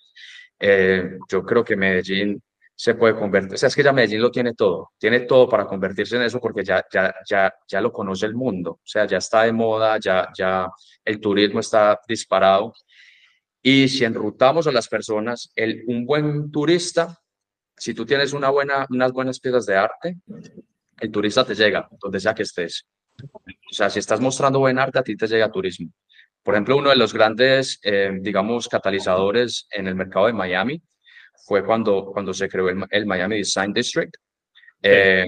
yo creo que Medellín se puede convertir. O sea, es que ya Medellín lo tiene todo, tiene todo para convertirse en eso porque ya, ya, ya, ya lo conoce el mundo, o sea, ya está de moda, ya, ya el turismo está disparado. Y si enrutamos a las personas, el, un buen turista, si tú tienes una buena, unas buenas piezas de arte, el turista te llega donde sea que estés. O sea, si estás mostrando buen arte, a ti te llega turismo. Por ejemplo, uno de los grandes, eh, digamos, catalizadores en el mercado de Miami fue cuando, cuando se creó el, Miami Design District. Eh,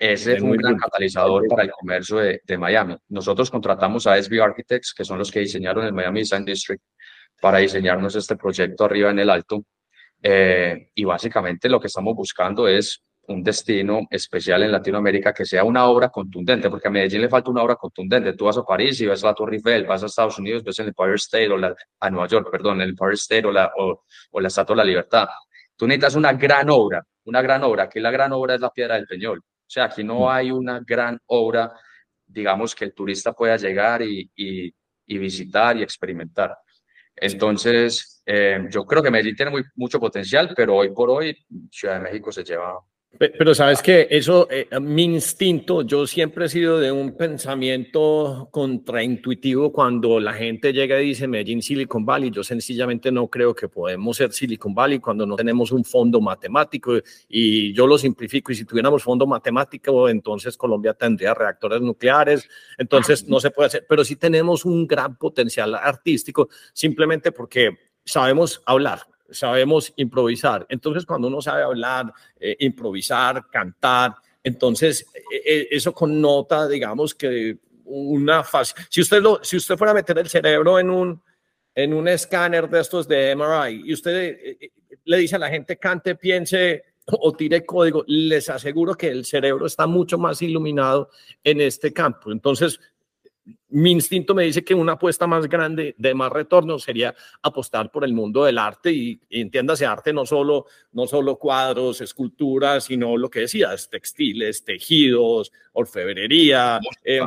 ese fue un gran catalizador para el comercio de, de, Miami. Nosotros contratamos a SB Architects, que son los que diseñaron el Miami Design District, para diseñarnos este proyecto arriba en el alto. Eh, y básicamente lo que estamos buscando es un destino especial en Latinoamérica que sea una obra contundente, porque a Medellín le falta una obra contundente. Tú vas a París y ves la Torre Eiffel, vas a Estados Unidos, ves el Empire State, o la, a Nueva York, perdón, el Empire State o la, o, o la Estatua de la Libertad. Tú necesitas una gran obra, una gran obra. Aquí la gran obra es la Piedra del Peñol. O sea, aquí no hay una gran obra, digamos, que el turista pueda llegar y, y, y visitar y experimentar. Entonces, eh, yo creo que Medellín tiene muy, mucho potencial, pero hoy por hoy Ciudad de México se lleva pero sabes que eso, eh, mi instinto, yo siempre he sido de un pensamiento contraintuitivo cuando la gente llega y dice Medellín, Silicon Valley. Yo sencillamente no creo que podemos ser Silicon Valley cuando no tenemos un fondo matemático y yo lo simplifico. Y si tuviéramos fondo matemático, entonces Colombia tendría reactores nucleares. Entonces no se puede hacer, pero sí tenemos un gran potencial artístico simplemente porque sabemos hablar sabemos improvisar. Entonces, cuando uno sabe hablar, eh, improvisar, cantar, entonces eh, eh, eso connota, digamos, que una fase. Si usted, lo, si usted fuera a meter el cerebro en un, en un escáner de estos de MRI y usted le dice a la gente cante, piense o tire código, les aseguro que el cerebro está mucho más iluminado en este campo. Entonces, mi instinto me dice que una apuesta más grande de más retorno sería apostar por el mundo del arte y, entiéndase arte no solo, no solo cuadros, esculturas, sino lo que decías, textiles, tejidos, orfebrería, eh,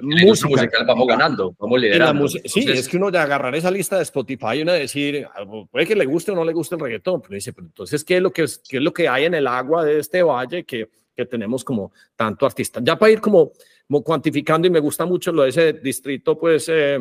música. vamos ganando, vamos liderando. sí, es que uno de agarrar esa lista de Spotify y uno decir, puede que le guste o no le guste el reggaetón, pero dice, pero entonces, ¿qué es lo que, qué es lo que hay en el agua de este valle que, que tenemos como tanto artista? Ya para ir como cuantificando y me gusta mucho lo de ese distrito, pues, eh,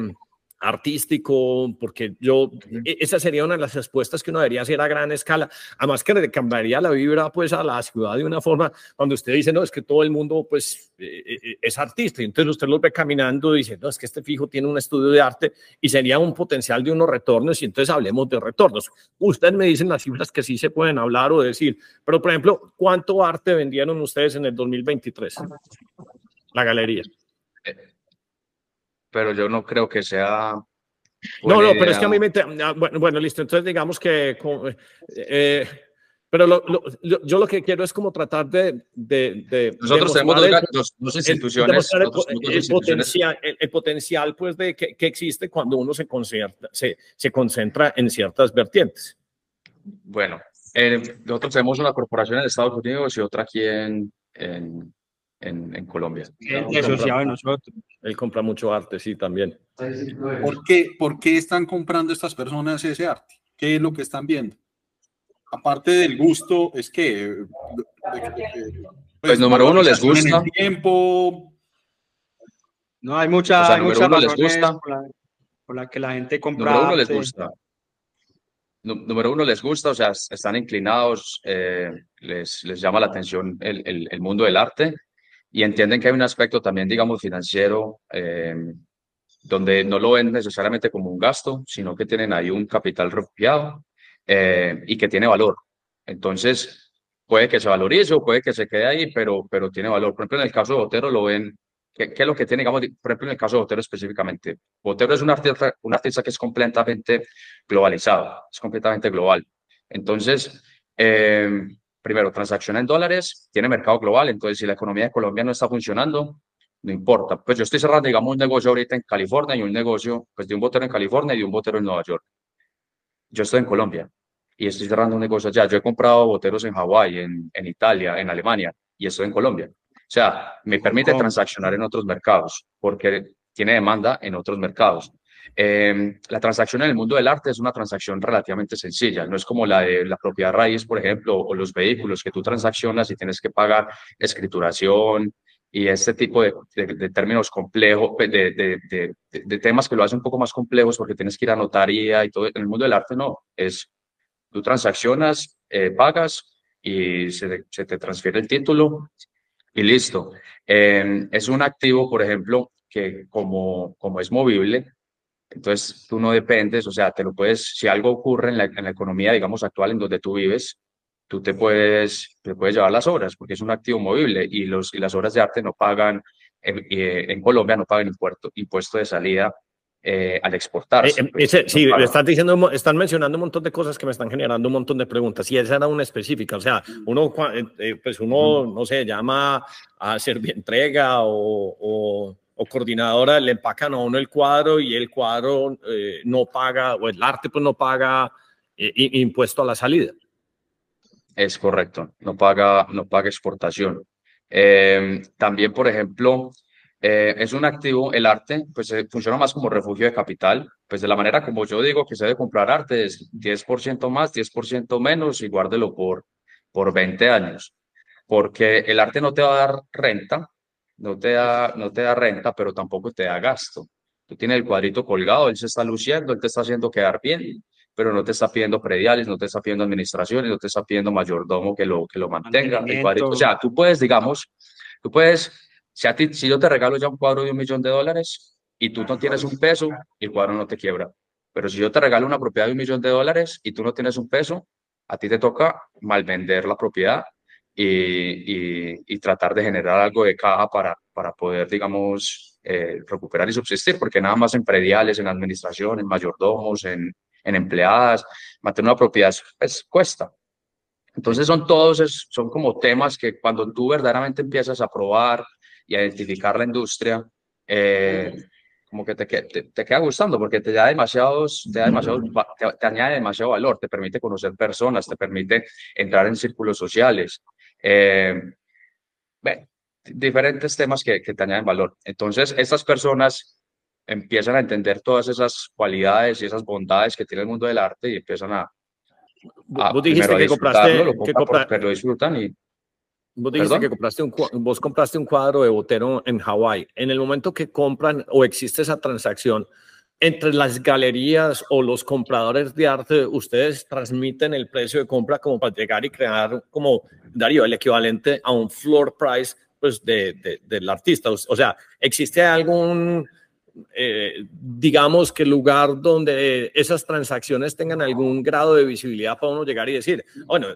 artístico, porque yo, e, esa sería una de las respuestas que uno debería hacer a gran escala, además que le cambiaría la vibra, pues, a la ciudad de una forma, cuando usted dice, no, es que todo el mundo, pues, e, e, es artista, y entonces usted lo ve caminando y dice, no, es que este fijo tiene un estudio de arte y sería un potencial de unos retornos, y entonces hablemos de retornos. Ustedes me dicen las cifras que sí se pueden hablar o decir, pero, por ejemplo, ¿cuánto arte vendieron ustedes en el 2023? la galería. Eh, pero yo no creo que sea... No, no, pero es que a mí me... Ah, bueno, bueno, listo, entonces digamos que... Eh, pero yo lo que quiero es como tratar de... de, Nosotros tenemos dos, instituciones. El, Potencial, el, potencial, pues, de que, que, existe cuando uno se, concentra, se, se concentra en ciertas vertientes. Bueno, eh, nosotros tenemos una corporación en Estados Unidos y otra aquí en, en, en, en Colombia. Asociado de nosotros. Él compra mucho arte, sí, también. ¿Por qué, ¿Por qué están comprando estas personas ese arte? ¿Qué es lo que están viendo? Aparte del gusto, es que... Pues, pues, número uno les gusta. tiempo. No, hay mucha, o sea, número uno les gusta. Por la, que la gente compra. Número uno les gusta. Número uno les gusta, o sea, están inclinados, eh, les, les llama la atención el, el, el mundo del arte y entienden que hay un aspecto también, digamos, financiero, eh, donde no lo ven necesariamente como un gasto, sino que tienen ahí un capital refugiado eh, y que tiene valor. Entonces, puede que se valorice o puede que se quede ahí, pero, pero tiene valor. Por ejemplo, en el caso de Botero lo ven, ¿qué, es lo que tiene, digamos, por ejemplo, en el caso de Botero específicamente? Botero es un artista, un artista que es completamente globalizado, es completamente global. Entonces, eh, primero, transacciona en dólares, tiene mercado global, entonces si la economía de Colombia no está funcionando, no importa. Pues yo estoy cerrando, digamos, un negocio ahorita en California y un negocio, pues de un botero en California y de un botero en Nueva York. Yo estoy en Colombia y estoy cerrando un negocio allá. Yo he comprado boteros en Hawái, en, en Italia, en Alemania y estoy en Colombia. O sea, me permite transaccionar en otros mercados porque tiene demanda en otros mercados. Eh, la transacción en el mundo del arte es una transacción relativamente sencilla, no es como la de la propiedad raíz, por ejemplo, o los vehículos que tú transaccionas y tienes que pagar escrituración y este tipo de, de, términos complejos, de, de, temas que lo hacen un poco más complejos porque tienes que ir a notaría y todo. En el mundo del arte no, es tú transaccionas, eh, pagas y se, se, te transfiere el título y listo. Eh, es un activo, por ejemplo, que como, como es movible, entonces, tú no dependes, o sea, te lo puedes, si algo ocurre en la, en la economía, digamos, actual en donde tú vives, tú te puedes, te puedes llevar las obras porque es un activo movible y, los, y las obras de arte no pagan, en, en Colombia no pagan impuesto, impuesto de salida eh, al exportar. Eh, eh, sí, están, diciendo, están mencionando un montón de cosas que me están generando un montón de preguntas y esa era una específica. O sea, uno, pues uno, no sé, llama a entrega o, o o coordinadora le empacan a uno el cuadro y el cuadro eh, no paga, o el arte pues no paga eh, impuesto a la salida. Es correcto, no paga, no paga exportación. Em, también, por ejemplo, eh, es un activo, el arte, pues funciona más como refugio de capital, pues de la manera como yo digo que se debe comprar arte es 10% más, 10% menos y guárdelo por, por 20 años, porque el arte no te va a dar renta, no te da, no te da renta, pero tampoco te da gasto. Tú tienes el cuadrito colgado, él se está luciendo, él te está haciendo quedar bien, pero no te está pidiendo prediales, no te está pidiendo administraciones, no te está pidiendo mayordomo que lo, que lo mantenga. El cuadrito, o sea, tú puedes, digamos, tú puedes, si, a ti, si yo te regalo ya un cuadro de un millón de dólares y tú no tienes un peso, el cuadro no te quiebra. Pero si yo te regalo una propiedad de un millón de dólares y tú no tienes un peso, a ti te toca mal vender la propiedad y, tratar de generar algo de caja para, para poder, digamos, eh, recuperar y subsistir, porque nada más en prediales, en administración, en mayordomos, en, en empleadas, mantener una propiedad pues, cuesta. Entonces son todos, son como temas que cuando tú verdaderamente empiezas a probar y a identificar la industria, eh, como que te, te, te, queda gustando porque te da demasiados, te, da demasiados te, añade demasiado valor, te permite conocer personas, te permite entrar en círculos sociales, eh, diferentes temas que, que te añaden valor. Entonces, estas personas empiezan a entender todas esas cualidades y esas bondades que tiene el mundo del arte y empiezan a, a vos dijiste que compraste, lo, que lo disfrutan y Vos dijiste que compraste un, vos compraste un cuadro de Botero en Hawái. En el momento que compran o existe esa transacción, entre las galerías o los compradores de arte, ustedes transmiten el precio de compra como para llegar y crear como, Darío, el equivalente a un floor price pues, de, del artista. O sea, ¿existe algún, eh, digamos, que lugar donde esas transacciones tengan algún grado de visibilidad para uno llegar y decir, bueno,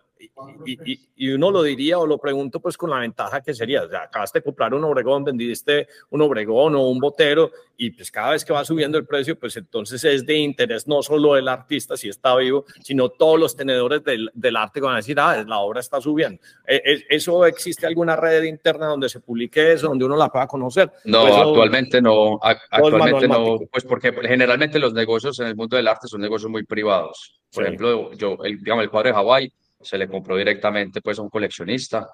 y, uno lo diría o lo pregunto pues con la ventaja que sería, o sea, acabaste de comprar un Obregón, vendiste un Obregón o un Botero y pues cada vez que va subiendo el precio, pues entonces es de interés no solo del artista si está vivo, sino todos los tenedores del, del arte que van a decir, ah, la obra está subiendo. E, e, ¿Eso existe alguna red interna donde se publique eso, donde uno la pueda conocer? No, pues actualmente no, actualmente no, pues porque generalmente los negocios en el mundo del arte son negocios muy privados. Por ejemplo, yo, el, digamos, el cuadro de Hawái se le compró directamente pues a un coleccionista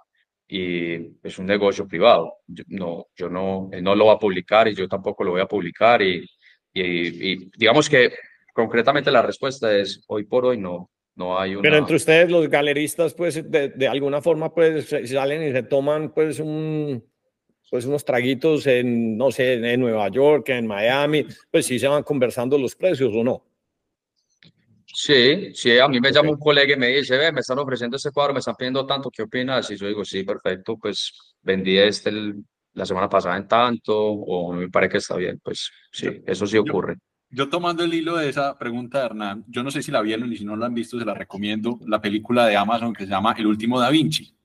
y es un negocio privado. no, yo no, él no lo va a publicar y yo tampoco lo voy a publicar y, digamos que concretamente la respuesta es hoy por hoy no, no hay una... Pero entre ustedes los galeristas pues de, de alguna forma pues salen y se toman pues un pues unos traguitos en, no sé, en Nueva York, en Miami, pues sí se van conversando los precios o no. Sí, sí, a mí me llama un colega y me dice, ve, me están ofreciendo este cuadro, me están pidiendo tanto, ¿qué opinas? Y yo digo, sí, perfecto, pues vendí este la semana pasada en tanto, o me parece que está bien, pues sí, eso sí ocurre. Yo, tomando el hilo de esa pregunta, Hernán, yo no sé si la vieron y si no la han visto, se la recomiendo, la película de Amazon que se llama El último Da Vinci.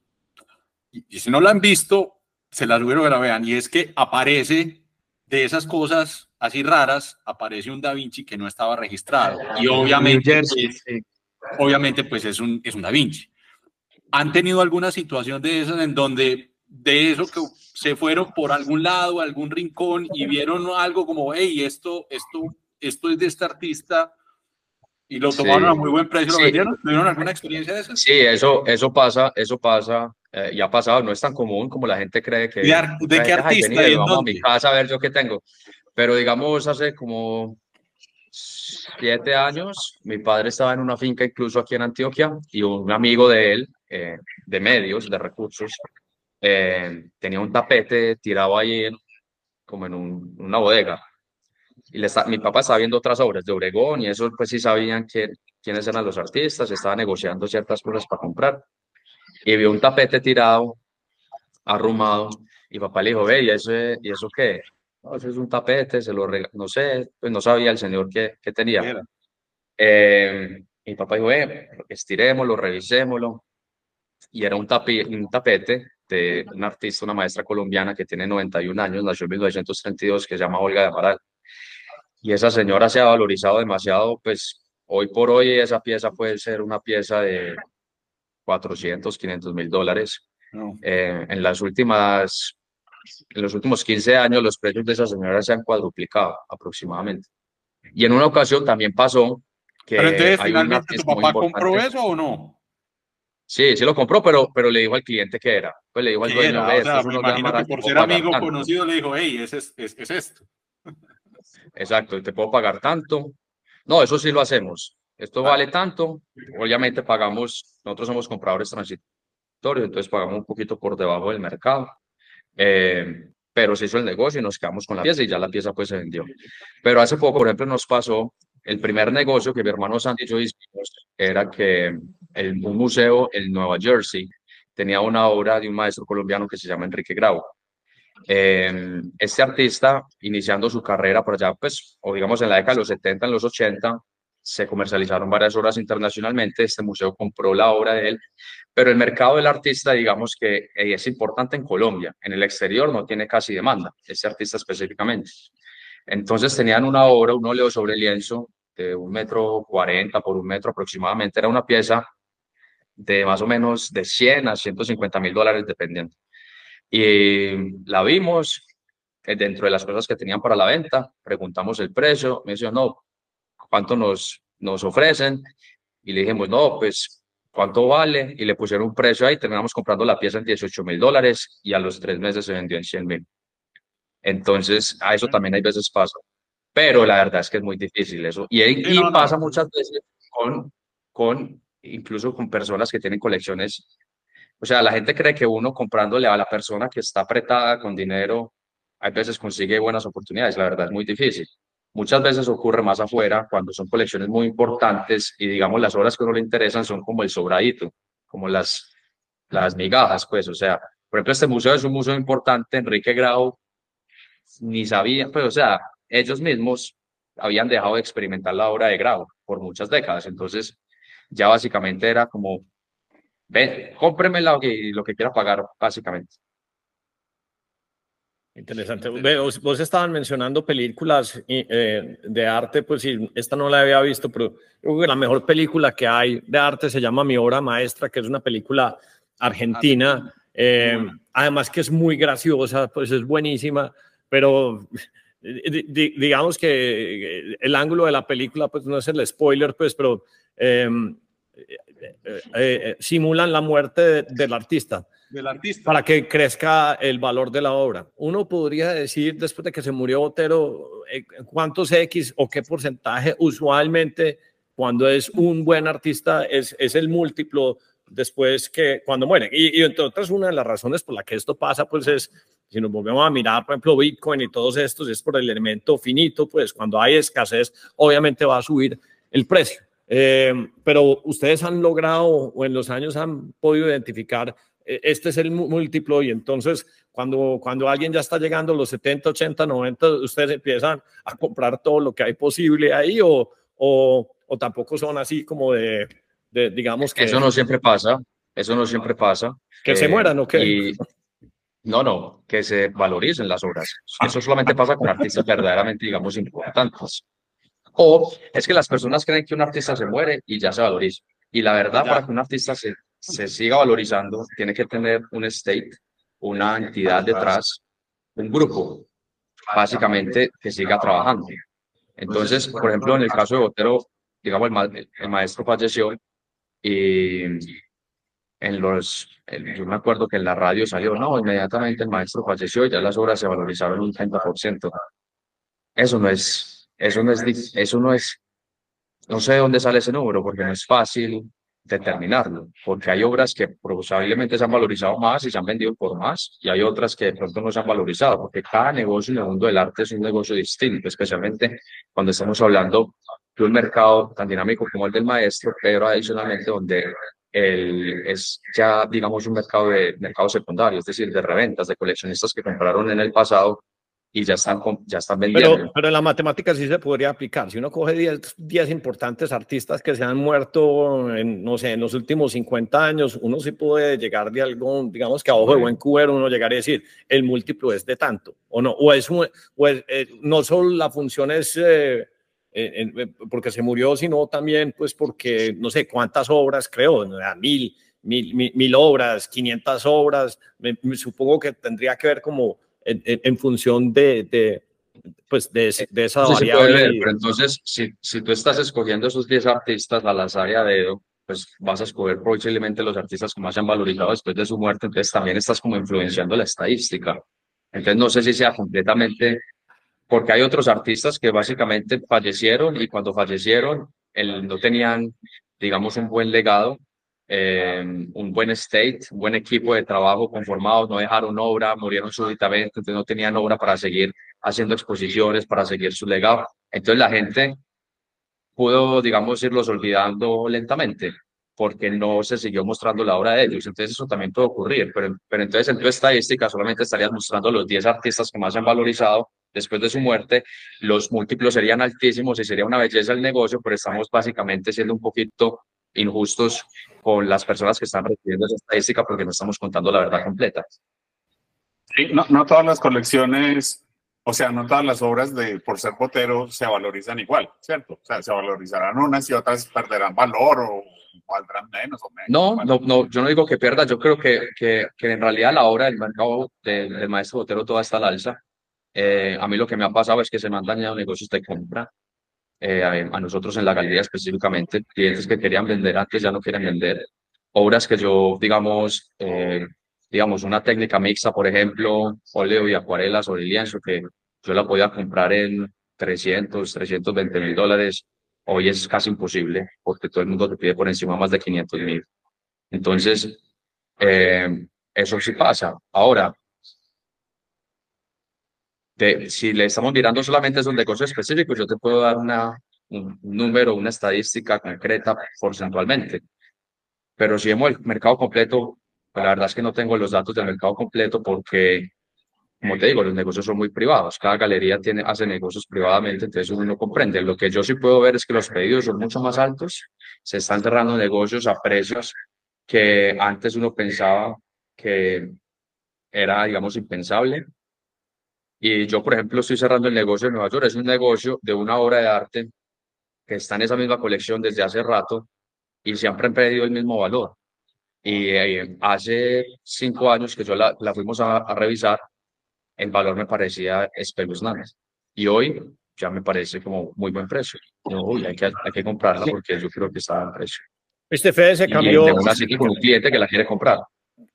Y, y si no la han visto, se las sugiero que la vean. Y es que aparece de esas cosas así raras, aparece un Da Vinci que no estaba registrado. Y obviamente, pues, obviamente, pues es un, es un Da Vinci. ¿Han tenido alguna situación de esas en donde de eso que se fueron por algún lado, algún rincón y vieron algo como, hey, esto, esto, esto es de este artista y lo tomaron a muy buen precio, lo vendieron? ¿Tuvieron alguna experiencia de esas? Sí, eso, eso pasa, eso pasa eh, y ha pasado, no es tan común como la gente cree que... ¿De, qué artista? vamos a mi casa a ver yo qué tengo. Pero digamos, hace como siete años, mi padre estaba en una finca incluso aquí en Antioquia y un amigo de él, eh, de medios, de recursos, eh, tenía un tapete tirado ahí como en una bodega. Y le está, mi papá estaba viendo otras obras de Obregón y eso pues sí sabían que, quiénes eran los artistas, estaba negociando ciertas cosas para comprar. Y vio un tapete tirado, arrumado, y papá le dijo, ve, ¿y eso, ¿y eso qué? No, eso es un tapete, se lo no sé, pues no sabía el señor qué, qué tenía. Eh, mi papá dijo, eh, estirémoslo, revisémoslo. Y era un, un tapete de una artista, una maestra colombiana que tiene 91 años, nació en 1932, que se llama Olga de Amaral. Y esa señora se ha valorizado demasiado, pues hoy por hoy esa pieza puede ser una pieza de 400, 500 mil dólares. Eh, en las últimas en los últimos 15 años los precios de esa señora se han cuadruplicado aproximadamente. Y en una ocasión también pasó que... Pero entonces, finalmente, ¿tu papá compró eso o no? Sí, sí lo compró, pero, pero le dijo al cliente que era. Pues le dijo al dueño, o me imagino que por ser amigo conocido le dijo, hey, es, es, es, esto. Exacto, te puedo pagar tanto. No, eso sí lo hacemos. Esto vale tanto. Obviamente pagamos, nosotros somos compradores transitorios, entonces pagamos un poquito por debajo del mercado. Eh, pero se hizo el negocio y nos quedamos con la pieza y ya la pieza pues se vendió. Pero hace poco, por ejemplo, nos pasó el primer negocio que mi hermano Santi y yo hicimos era que el, un museo en Nueva Jersey tenía una obra de un maestro colombiano que se llama Enrique Grau. Eh, este artista, iniciando su carrera por allá, pues, o digamos en la década de los 70, en los 80, se comercializaron varias obras internacionalmente. Este museo compró la obra de él pero el mercado del artista, digamos que eh, es importante en Colombia, en el exterior no tiene casi demanda, ese artista específicamente. Entonces tenían una obra, un óleo sobre lienzo de un metro cuarenta por un metro aproximadamente, era una pieza de más o menos de 100 a 150 mil dólares dependiendo. Y la vimos eh, dentro de las cosas que tenían para la venta, preguntamos el precio, me dijo, no, ¿cuánto nos, nos ofrecen? Y le dijimos, no, pues cuánto vale y le pusieron un precio ahí, terminamos comprando la pieza en 18 mil dólares y a los tres meses se vendió en 100 mil. Entonces, a eso también hay veces pasa. Pero la verdad es que es muy difícil eso. Y, y pasa muchas veces con, con, incluso con personas que tienen colecciones. O sea, la gente cree que uno comprándole a la persona que está apretada con dinero, hay veces consigue buenas oportunidades. La verdad es muy difícil. Muchas veces ocurre más afuera cuando son colecciones muy importantes y digamos las obras que a uno le interesan son como el sobradito, como las, las migajas, pues, o sea, por ejemplo, este museo es un museo importante, Enrique Grau, ni sabía, pues, o sea, ellos mismos habían dejado de experimentar la obra de Grau por muchas décadas, entonces ya básicamente era como, ven, cómpreme lo que, lo que quiera pagar, básicamente. Interesante. Vos, vos estaban mencionando películas eh, de arte, pues sí, esta no la había visto, pero creo que la mejor película que hay de arte se llama Mi obra maestra, que es una película argentina, eh, además que es muy graciosa, pues es buenísima, pero digamos que el ángulo de la película, pues no es el spoiler, pues, pero eh, simulan la muerte del artista. Del artista. Para que crezca el valor de la obra. Uno podría decir, después de que se murió Botero, eh, cuántos X o qué porcentaje usualmente cuando es un buen artista es, el múltiplo después que cuando muere. Y, y, entre otras, una de las razones por la que esto pasa, pues es, si nos volvemos a mirar, por ejemplo, Bitcoin y todos estos, es por el elemento finito, pues cuando hay escasez, obviamente va a subir el precio. Eh, pero ustedes han logrado o en los años han podido identificar, este es el múltiplo y entonces cuando, cuando alguien ya está llegando a los 70, 80, 90, ustedes empiezan a comprar todo lo que hay posible ahí o, o, o tampoco son así como de digamos que... Eso no siempre pasa, eso no siempre pasa. Que se mueran o qué. no, no, que se valoricen las obras. Eso solamente pasa con artistas verdaderamente, digamos, importantes. O es que las personas creen que un artista se muere y ya se valoriza. Y la verdad, para que un artista se, se siga valorizando, tiene que tener un state, una entidad detrás, un grupo, básicamente, que siga trabajando. Entonces, por ejemplo, en el caso de Botero, digamos, el, el maestro falleció y en los, yo me acuerdo que en la radio salió, no, inmediatamente el maestro falleció y ya las obras se valorizaron un 30%. Eso no es, eso no es, eso no es, no sé de dónde sale ese número porque no es fácil determinarlo, porque hay obras que probablemente se han valorizado más y se han vendido por más, y hay otras que de pronto no se han valorizado, porque cada negocio en el mundo del arte es un negocio distinto, especialmente cuando estamos hablando de un mercado tan dinámico como el del maestro, pero adicionalmente donde el, es ya, digamos, un mercado de mercado secundario, es decir, de reventas, de coleccionistas que compraron en el pasado y ya están, ya están vendiendo. Pero, pero en la matemática sí se podría aplicar. Si uno coge 10, importantes artistas que se han muerto, en, no sé, en los últimos 50 años, uno sí puede llegar de algo, digamos que a ojo de buen cubero, uno llegaría a decir, el múltiplo es de tanto, o no, o es, o eh, no solo la función es... Eh, eh, porque se murió, sino también pues porque no sé cuántas obras, creo, mil, mil, mil, mil obras, 500 obras, me, supongo que tendría que ver como en, función de, de, pues de, de esa variable. pero entonces, si, si tú estás escogiendo esos 10 artistas al azar y a dedo, pues vas a escoger posiblemente los artistas que más se han valorizado después de su muerte, entonces también estás como influenciando la estadística. Entonces no sé si sea completamente, porque hay otros artistas que básicamente fallecieron y cuando fallecieron el, no tenían, digamos, un buen legado eh, un buen state, un buen equipo de trabajo conformado, no dejaron obra, murieron súbitamente, entonces no tenían obra para seguir haciendo exposiciones, para seguir su legado. Entonces la gente pudo, digamos, irlos olvidando lentamente porque no se siguió mostrando la obra de ellos. Entonces eso también puede ocurrir, pero, pero entonces en tu estadística solamente estarías mostrando los 10 artistas que más se han valorizado después de su muerte, los múltiplos serían altísimos y sería una belleza el negocio, pero estamos básicamente siendo un poquito injustos con las personas que están recibiendo esa estadística porque no estamos contando la verdad completa. Sí, no, no todas las colecciones, o sea, no todas las obras de por ser potero se valorizan igual, ¿cierto? O sea, se valorizarán unas y otras perderán valor o valdrán menos o menos. No, no, no, yo no digo que pierda, yo creo que, que, que en realidad la obra del mercado del maestro Botero toda está al alza. Eh, a mí lo que me ha pasado es que se me han dañado negocios de compra eh, a nosotros en la galería específicamente, clientes que querían vender antes ya no quieren vender, obras que yo, digamos, eh, digamos, una técnica mixta, por ejemplo, óleo y acuarela sobre lienzo, que yo la podía comprar en 300, 320 mil dólares, hoy es casi imposible, porque todo el mundo te pide por encima más de 500 mil. Entonces, eh, eso sí pasa. Ahora, si le estamos mirando solamente esos negocios específicos, yo te puedo dar una, un número, una estadística concreta porcentualmente. Pero si vemos el mercado completo, pues la verdad es que no tengo los datos del mercado completo porque, como te digo, los negocios son muy privados. Cada galería tiene, hace negocios privadamente, entonces uno no comprende. Lo que yo sí puedo ver es que los pedidos son mucho más altos. Se están cerrando negocios a precios que antes uno pensaba que era, digamos, impensable. Y yo, por ejemplo, estoy cerrando el negocio de Nueva York. Es un negocio de una obra de arte que está en esa misma colección desde hace rato y siempre han perdido el mismo valor. Y eh, hace cinco años que yo la, la fuimos a, revisar, el valor me parecía espeluznante. Y hoy ya me parece como muy buen precio. No, hay, que, hay que comprarla porque yo creo que está en precio. Este Fede se cambió. Y con un cliente que la quiere comprar.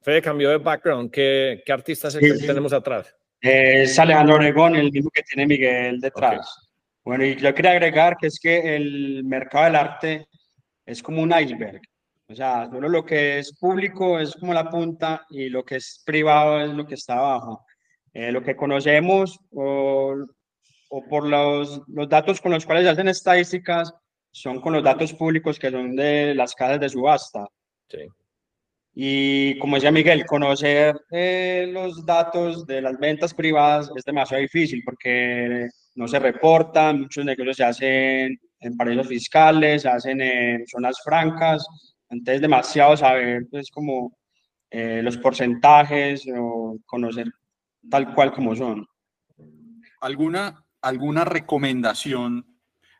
Fede cambió de background. ¿Qué, qué artistas tenemos atrás? Es Alejandro Oregón, el mismo que tiene Miguel detrás. Bueno, y yo quería agregar que es que el mercado del arte es como un iceberg. O sea, solo lo que es público es como la punta y lo que es privado es lo que está abajo. Eh, lo que conocemos o, o por los, los, datos con los cuales se hacen estadísticas son con los datos públicos que son de las casas de subasta. Sí. Y como decía Miguel, conocer eh, los datos de las ventas privadas es demasiado difícil porque no se reportan, muchos negocios se hacen en paraísos fiscales, se hacen en zonas francas, entonces demasiado saber pues como eh, los porcentajes o conocer tal cual como son. ¿Alguna, alguna recomendación,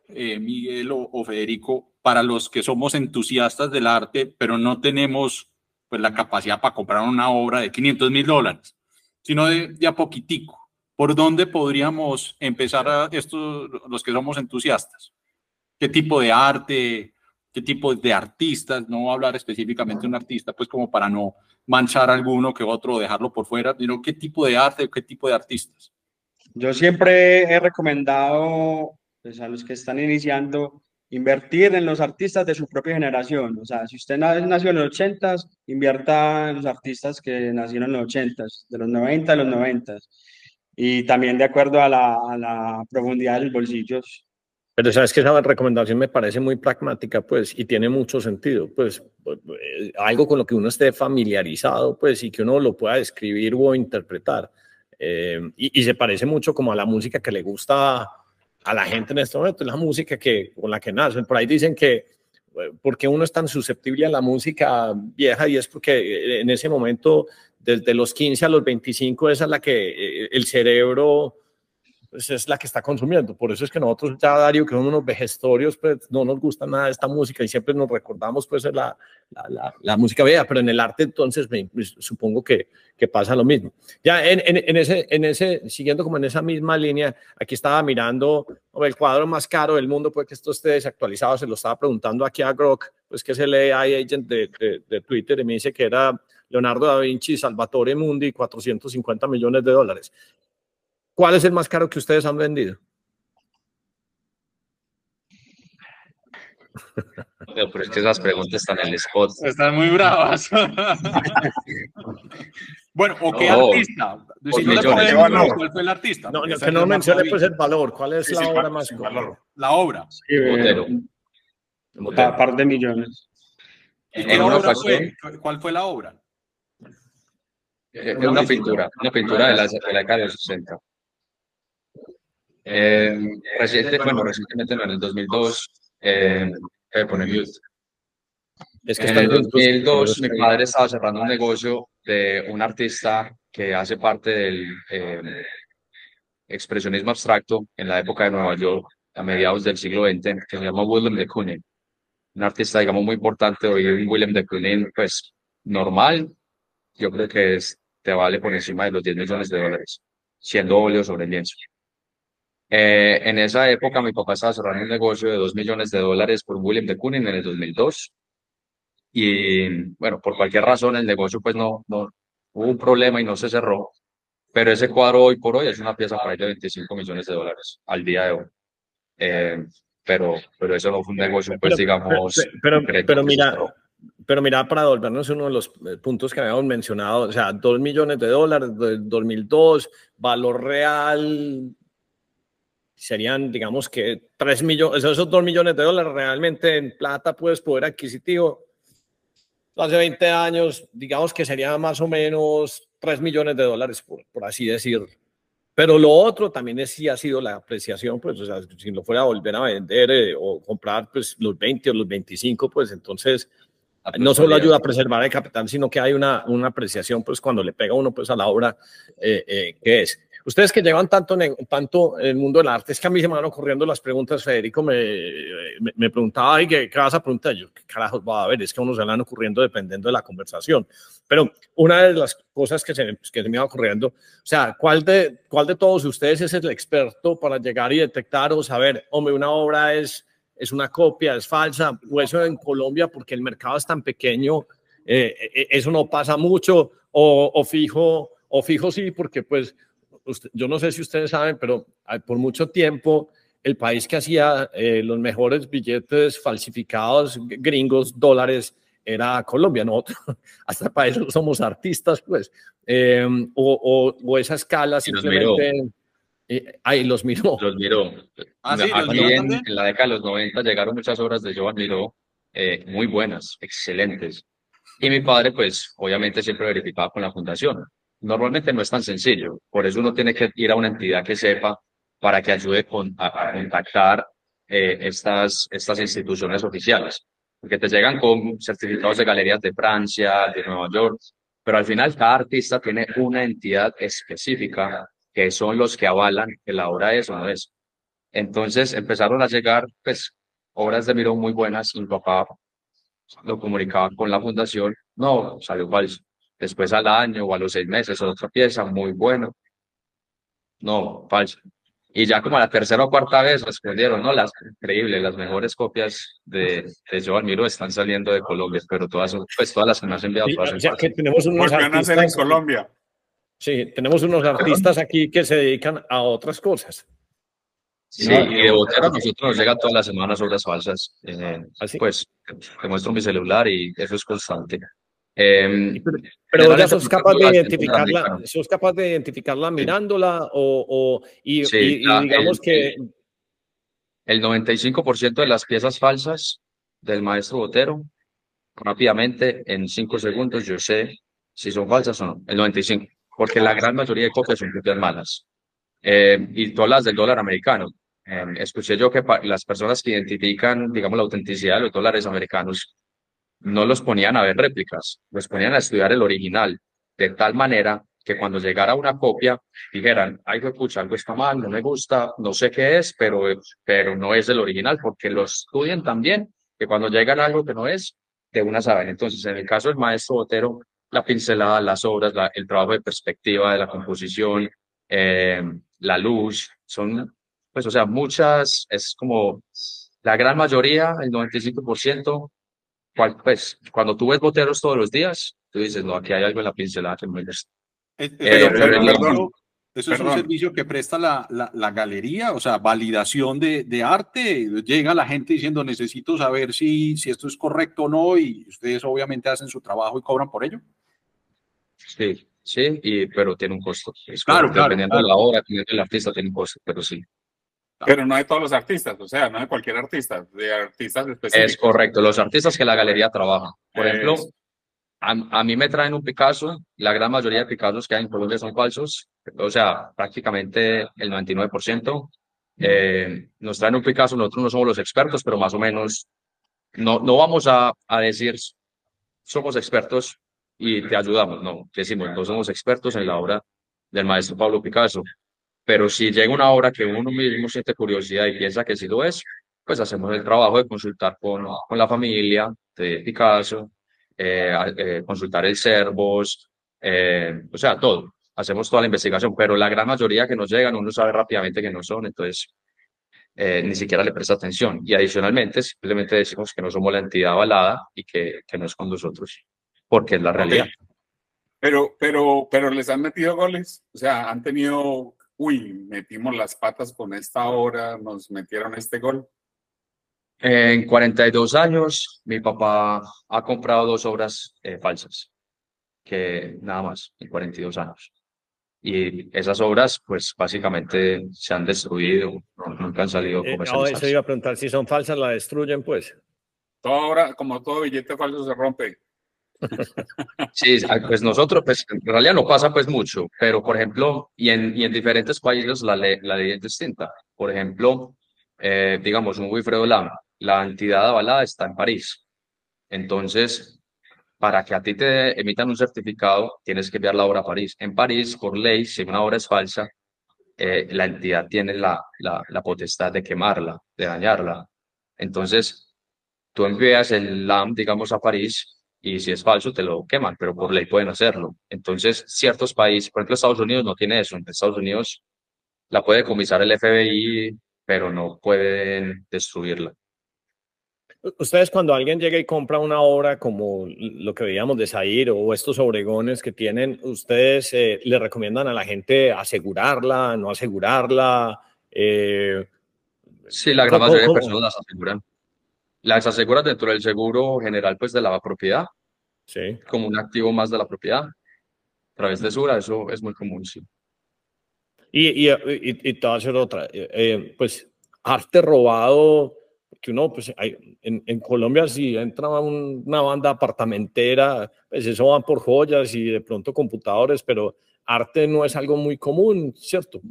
eh, Miguel o, o Federico, para los que somos entusiastas del arte, pero no tenemos pues la capacidad para comprar una obra de 500 mil dólares, sino de, a poquitico. ¿Por dónde podríamos empezar a estos, los que somos entusiastas? ¿Qué tipo de arte? ¿Qué tipo de artistas? No hablar específicamente de un artista, pues como para no manchar alguno que otro o dejarlo por fuera, sino qué tipo de arte, qué tipo de artistas. Yo siempre he recomendado pues, a los que están iniciando invertir en los artistas de su propia generación. O sea, si usted nació en los 80, invierta en los artistas que nacieron en los 80, de los 90 a los 90. Y también de acuerdo a la, a la profundidad de los bolsillos. Pero sabes que esa recomendación me parece muy pragmática, pues, y tiene mucho sentido, pues, eh, algo con lo que uno esté familiarizado, pues, y que uno lo pueda escribir o interpretar. Eh, y, y, se parece mucho como a la música que le gusta a la gente en este momento, la música que, con la que nacen. Por ahí dicen que eh, porque uno es tan susceptible a la música vieja y es porque eh, en ese momento, desde los 15 a los 25, esa es la que eh, el cerebro pues es la que está consumiendo. Por eso es que nosotros ya, Dario, que somos unos vejestorios, pues no nos gusta nada esta música y siempre nos recordamos pues la, la, la, música vieja, pero en el arte entonces me, supongo que, que, pasa lo mismo. Ya en, en, ese, en ese, siguiendo como en esa misma línea, aquí estaba mirando el cuadro más caro del mundo, pues que esto esté desactualizado, se lo estaba preguntando aquí a Grok, pues que es el AI agent de, de, de Twitter y me dice que era Leonardo da Vinci, Salvatore Mundi, 450 millones de dólares. ¿Cuál es el más caro que ustedes han vendido? pero es que esas preguntas están en el spot. Están muy bravas. bueno, ¿o qué artista? Si no le ¿Cuál fue el artista? No, que no mencione pues el valor. ¿Cuál es la obra más cara? La obra. Sí, eh, un par de millones. ¿En una fue? ¿Cuál fue la obra? Es una pintura, una pintura de la, de la década de los 60. Eh, reciente, bueno, recientemente no, en el 2002, eh, Es que en el 2002 mi padre estaba cerrando un negocio de un artista que hace parte del eh, expresionismo abstracto en la época de Nueva York, a mediados del siglo XX, que se llama William de Kooning. Un artista, digamos, muy importante. Hoy William de Kooning, pues, normal, yo creo que es, te vale por encima de los 10 millones de dólares, siendo óleo sobre lienzo. Eh, en esa época mi papá estaba cerrando un negocio de 2 millones de dólares por William de Kooning en el 2002. Y bueno, por cualquier razón el negocio pues no, no hubo un problema y no se cerró. Pero ese cuadro hoy por hoy es una pieza para de 25 millones de dólares al día de hoy. Eh, pero, pero eso no fue un negocio, pues digamos. Pero, pero, pero mira, pero mira, para volvernos uno de los eh, puntos que habíamos mencionado, o sea, 2 millones de dólares del 2002, valor real serían, digamos que 3 millones, esos 2 millones de dólares realmente en plata, pues poder adquisitivo. Hace 20 años, digamos que sería más o menos 3 millones de dólares, por, por así decirlo. Pero lo otro también es si ha sido la apreciación, pues, o sea, si lo fuera a volver a vender eh, o comprar, pues, los 20 o los 25, pues, entonces, no solo ayuda a preservar el capital, sino que hay una, una apreciación, pues, cuando le pega uno, pues, a la obra eh, eh, que es. Ustedes que llevan tanto en, tanto en el mundo del arte, es que a mí se me van ocurriendo las preguntas. Federico me, me, preguntaba, Ay, ¿qué, ¿qué, vas a preguntar? Yo, ¿qué carajos va a ver? Es que a uno se van ocurriendo dependiendo de la conversación. Pero una de las cosas que se, que se me va ocurriendo, o sea, ¿cuál de, ¿cuál de todos ustedes es el experto para llegar y detectar o saber, hombre, una obra es, es una copia, es falsa, o eso en Colombia, porque el mercado es tan pequeño, eso no pasa mucho, o, o, fijo, o fijo sí, porque pues yo no sé si ustedes saben, pero por mucho tiempo el país que hacía los mejores billetes falsificados, gringos, dólares, era Colombia, nosotros hasta para eso somos artistas, pues, em, o, o, esa escala simplemente... Eh, ahí los miró. Los miró. Ah, sí, en, la década de los 90 llegaron muchas obras de Joan Miró, eh, muy buenas, excelentes. Y mi padre, pues, obviamente siempre verificaba con la fundación. Normalmente no es tan sencillo, por eso uno tiene que ir a una entidad que sepa para que ayude con, a, contactar eh, estas, estas instituciones oficiales porque te llegan con certificados de galerías de Francia, de Nueva York, pero al final cada artista tiene una entidad específica que son los que avalan que la obra es o no es. Entonces empezaron a llegar pues obras de Miró muy buenas y mi papá lo comunicaba con la fundación, no, salió falso. Después al año o a los seis meses otra pieza muy bueno, no, falso. Y ya como a la tercera o cuarta vez respondieron, no, las increíbles, las mejores copias de, de Joan Miro están saliendo de Colombia, pero todas pues todas las que me has enviado. ya que tenemos unos artistas, en Colombia. Sí, tenemos unos artistas aquí que se dedican a otras cosas. Sí, y de Botero a nosotros nos llegan todas las semanas obras falsas. Eh, ¿Ah, Pues te muestro mi celular y eso es constante. Eh, pero, ya sos capaz de identificarla, sos capaz de identificarla mirándola o, o y, digamos que el 95% de las piezas falsas del maestro Botero rápidamente en cinco segundos yo sé si son falsas o no, el 95, porque la gran mayoría de copias son copias malas. Eh, y todas las del dólar americano. Eh, escuché yo que las personas que identifican, digamos, la autenticidad de los dólares americanos no los ponían a ver réplicas, los ponían a estudiar el original, de tal manera que cuando llegara una copia dijeran, ay, escucha, algo está mal, no me gusta, no sé qué es, pero, pero no es el original, porque lo estudian también, que cuando llegan algo que no es, de una saben. Entonces, en el caso del maestro Botero, la pincelada, las obras, el trabajo de perspectiva de la composición, eh, la luz, son, pues, o sea, muchas, es como la gran mayoría, el 95%, pues, cuando tú ves boteros todos los días, tú dices, no, aquí hay algo en la pincelada que me gusta. Eh, pero, eso es un servicio que presta la, la, galería, o sea, validación de, de, arte. Llega la gente diciendo, necesito saber si, si esto es correcto o no, y ustedes obviamente hacen su trabajo y cobran por ello. Sí, sí, y, pero tiene un costo. claro, claro, Dependiendo de la obra, dependiendo del artista, tiene un costo, pero sí. Pero no de todos los artistas, o sea, no de cualquier artista, de artistas específicos. Es correcto, los artistas que la galería trabaja. Por ejemplo, a, a, mí me traen un Picasso, la gran mayoría de Picassos que hay en Colombia son falsos, o sea, prácticamente el 99%. Eh, nos traen un Picasso, nosotros no somos los expertos, pero más o menos no, no vamos a, a decir somos expertos y te ayudamos, no, decimos, no somos expertos en la obra del maestro Pablo Picasso, pero si llega una obra que uno mismo siente curiosidad y piensa que sí lo es, pues hacemos el trabajo de consultar con, con la familia de Picasso, eh, eh, consultar el Cervos, eh, o sea, todo. Hacemos toda la investigación, pero la gran mayoría que nos llegan uno sabe rápidamente que no son, entonces ni siquiera le presta atención. Y adicionalmente, simplemente decimos que no somos la entidad avalada y que, que no es con nosotros, porque es la realidad. Pero, pero, pero les han metido goles, o sea, han tenido uy, metimos las patas con esta obra, nos metieron este gol? En 42 años, mi papá ha comprado dos obras eh, falsas, que nada más, en 42 años. Y esas obras, pues básicamente se han destruido, nunca han salido eh, No, eso iba a preguntar, si son falsas, la destruyen, pues. Toda obra, como todo billete falso, se rompe. Sí, pues nosotros, pues en realidad no pasa pues mucho, pero por ejemplo, y en, y en diferentes países la ley, la ley es distinta. Por ejemplo, eh, digamos, un Wilfredo Lam, la entidad avalada está en París. Entonces, para que a ti te emitan un certificado, tienes que enviar la obra a París. En París, por ley, si una obra es falsa, eh, la entidad tiene la, la, la potestad de quemarla, de dañarla. Entonces, tú envías el LAM, digamos, a París y si es falso te lo queman, pero por ley pueden hacerlo. Entonces, ciertos países, por ejemplo, Estados Unidos no tiene eso. En Estados Unidos la puede comisar el FBI, pero no pueden destruirla. Ustedes cuando alguien llega y compra una obra como lo que veíamos de Zair o estos obregones que tienen, ¿ustedes eh, le recomiendan a la gente asegurarla, no asegurarla? Eh, sí, la gran mayoría de personas las aseguran. Las aseguran dentro del seguro general pues de la propiedad, sí. como un activo más de la propiedad. A través de Sura, eso es muy común, sí. Y, y, y, te voy a hacer otra. Eh, pues arte robado, que uno, pues en, en, Colombia si entra una banda apartamentera, pues eso van por joyas y de pronto computadores, pero arte no es algo muy común, ¿cierto?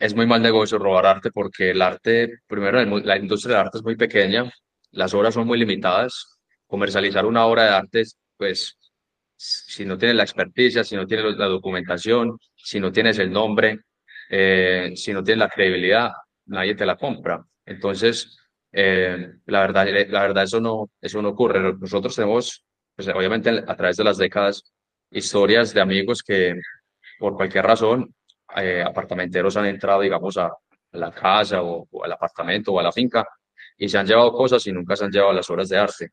Es muy mal negocio robar arte porque el arte, primero, la industria del arte es muy pequeña, las obras son muy limitadas. Comercializar una obra de arte, pues, si no tienes la experticia, si no tienes la documentación, si no tienes el nombre, eh, si no tienes la credibilidad, nadie te la compra. Entonces, eh, la verdad, eh, la verdad eso no, eso no ocurre. Nosotros tenemos, pues, obviamente a través de las décadas, historias de amigos que por cualquier razón, eh, apartamenteros han entrado, digamos, a, la casa o, al apartamento o a la finca y se han llevado cosas y nunca se han llevado las obras de arte.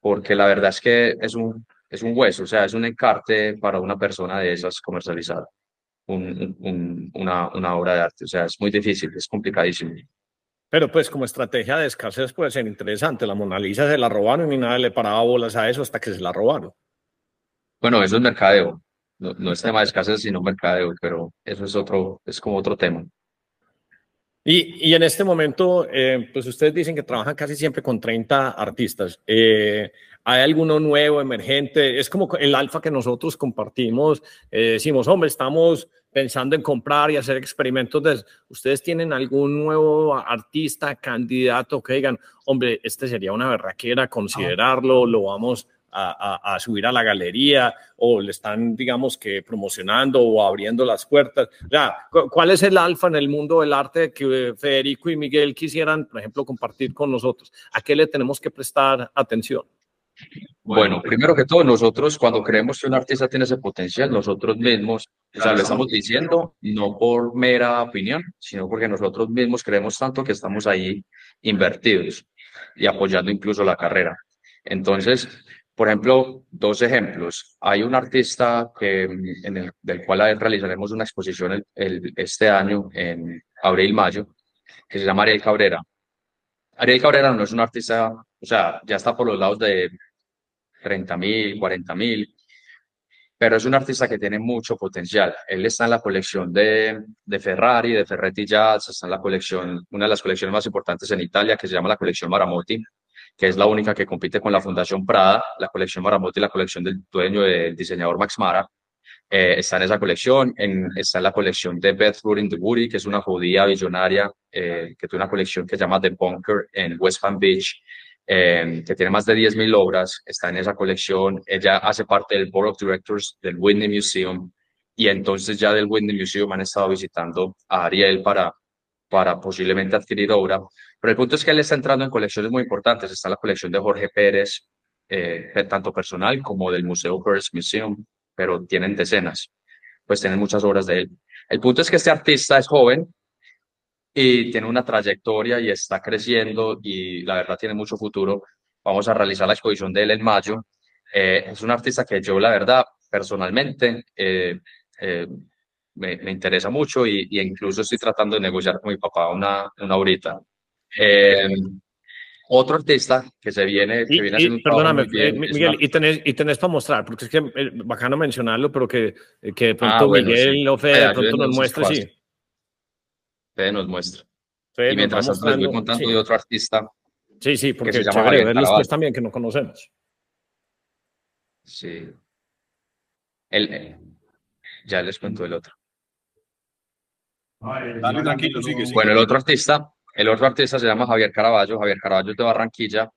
Porque la verdad es que es un, es un hueso, o sea, es un encarte para una persona de esas comercializar un, un, una, una obra de arte. O sea, es muy difícil, es complicadísimo. Pero pues como estrategia de escasez puede ser interesante. La Mona Lisa se la robaron y nadie le paraba bolas a eso hasta que se la robaron. Bueno, eso es mercadeo. No, no es tema de escasez, sino mercadeo, pero eso es otro, es como otro tema. Y, y en este momento, eh, pues ustedes dicen que trabajan casi siempre con 30 artistas. Eh, ¿Hay alguno nuevo, emergente? Es como el alfa que nosotros compartimos. Eh, decimos, hombre, estamos pensando en comprar y hacer experimentos. De, ¿Ustedes tienen algún nuevo artista, candidato que digan, hombre, este sería una berraquera, considerarlo, lo vamos a, subir a la galería o le están, digamos, que promocionando o abriendo las puertas. Ya, ¿Cuál es el alfa en el mundo del arte que Federico y Miguel quisieran, por ejemplo, compartir con nosotros? ¿A qué le tenemos que prestar atención? Bueno, primero que todo, nosotros cuando creemos que un artista tiene ese potencial, nosotros mismos, o sea, lo estamos diciendo no por mera opinión, sino porque nosotros mismos creemos tanto que estamos ahí invertidos y apoyando incluso la carrera. Entonces, por ejemplo, dos ejemplos. Hay un artista que, en el, del cual realizaremos una exposición el, este año en abril-mayo, que se llama Ariel Cabrera. Ariel Cabrera no es un artista, o sea, ya está por los lados de 30 mil, 40 mil, pero es un artista que tiene mucho potencial. Él está en la colección de, de Ferrari, de Ferretti Jazz, está en la colección, una de las colecciones más importantes en Italia, que se llama la colección Maramotti, que es la única que compite con la Fundación Prada, la colección Maramotti, la colección del dueño del diseñador Max Mara. Eh, está en esa colección, en, está en la colección de Beth in the Woody, que es una judía billonaria eh, que tiene una colección que se llama The Bunker en West Palm Beach, eh, que tiene más de 10.000 obras, está en esa colección. Ella hace parte del Board of Directors del Whitney Museum y entonces ya del Whitney Museum han estado visitando a Ariel para, para posiblemente adquirir obra. Pero el punto es que él está entrando en colecciones muy importantes. Está la colección de Jorge Pérez, eh, tanto personal como del Museo First Museum, pero tienen decenas, pues tienen muchas obras de él. El punto es que este artista es joven, y tiene una trayectoria y está creciendo y la verdad tiene mucho futuro. Vamos a realizar la exposición de él en mayo. Eh, es un artista que yo, la verdad, personalmente eh, eh, me, me, interesa mucho y, y, incluso estoy tratando de negociar con mi papá una, una ahorita. otro artista que se viene, que viene y, Perdóname, Miguel, y, tenés, y tenés para mostrar, porque es que bacano mencionarlo, pero que, que de pronto ah, Miguel o Fede de pronto nos muestre, sí nos muestra. y mientras tanto les voy contando de otro artista. Sí, sí, porque se llama chévere verlos pues también que no conocemos. Sí. El, ya les cuento el otro. Dale, tranquilo, sigue, Bueno, el otro artista, el otro artista se llama Javier Caraballo. Javier Caraballo es de Barranquilla.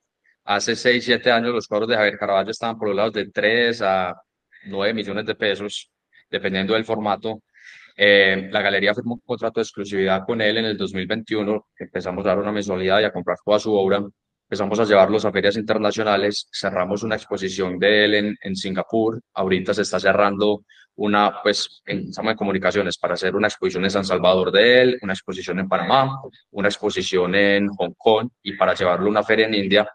Hace 6, 7 años los cuadros de Javier Caraballo estaban por los lados de 3 a 9 millones de pesos, dependiendo del formato. Eh, la galería firmó un contrato de exclusividad con él en el 2021. Empezamos a dar una mensualidad y a comprar toda su obra. Empezamos a llevarlos a ferias internacionales. Cerramos una exposición de él en, en Singapur. Ahorita se está cerrando una, pues, en de comunicaciones para hacer una exposición en San Salvador de él, una exposición en Panamá, una exposición en Hong Kong y para llevarlo a una feria en India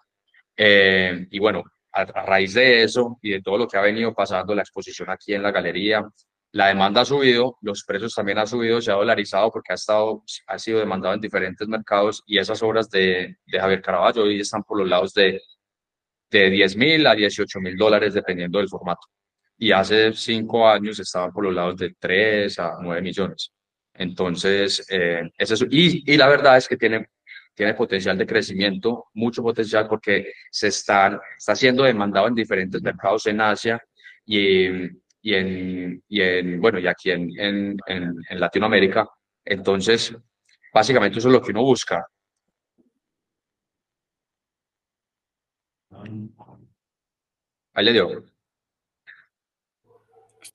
Eh, y bueno, a, raíz de eso y de todo lo que ha venido pasando, la exposición aquí en la galería, la demanda ha subido, los precios también han subido, se ha dolarizado porque ha, estado, ha sido demandado en diferentes mercados y esas obras de, de Javier Caraballo hoy están por los lados de, de 10 mil a 18 mil dólares dependiendo del formato. Y hace cinco años estaban por los lados de 3 a 9 millones. Entonces, eh, es eso. Y, y la verdad es que tiene, tiene potencial de crecimiento, mucho potencial porque se está, está siendo demandado en diferentes mercados en Asia y y en, y en bueno, y aquí en, en, en, Latinoamérica. Entonces, básicamente eso es lo que uno busca. Ahí le dio.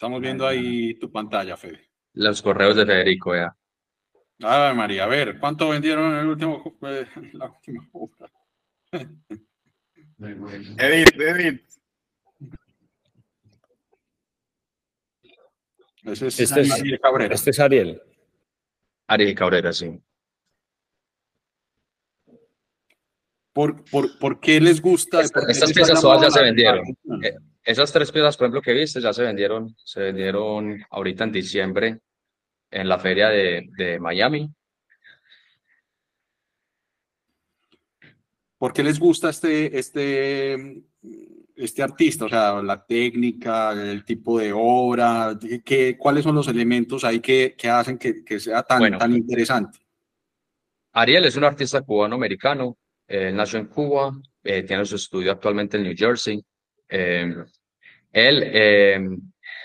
Estamos viendo ahí tu pantalla, Fede. Los correos de Federico, ya. Ay, María, a ver, ¿cuánto vendieron en el último, eh, la última Edith, Edith. este, es, Ariel Cabrera. Este es Ariel. Ariel Cabrera, sí. ¿Por, por, por qué les gusta? estas piezas todas ya se vendieron. Eh, esas tres piezas, por ejemplo, que viste, ya se vendieron. Se vendieron ahorita en diciembre en la feria de, de Miami. ¿Por qué les gusta este, este este artista? O sea, la técnica, el tipo de obra, ¿qué, ¿cuáles son los elementos ahí que, que hacen que, que, sea tan, tan interesante? Ariel es un artista cubano-americano, él nació en Cuba, eh, tiene su estudio actualmente en New Jersey. Eh, él, eh,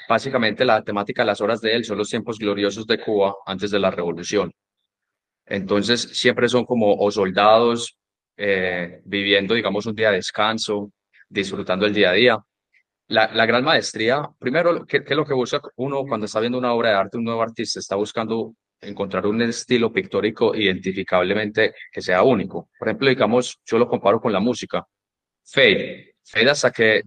básicamente la temática de las obras de él son los tiempos gloriosos de Cuba antes de la revolución. Entonces, siempre son como o soldados viviendo, digamos, un día de descanso, disfrutando el día a día. La, la gran maestría, primero, ¿qué, ¿qué, es lo que busca uno cuando está viendo una obra de arte, un nuevo artista? Está buscando encontrar un estilo pictórico identificablemente que sea único. Por ejemplo, digamos, yo lo comparo con la música. Fade. Fade hasta que,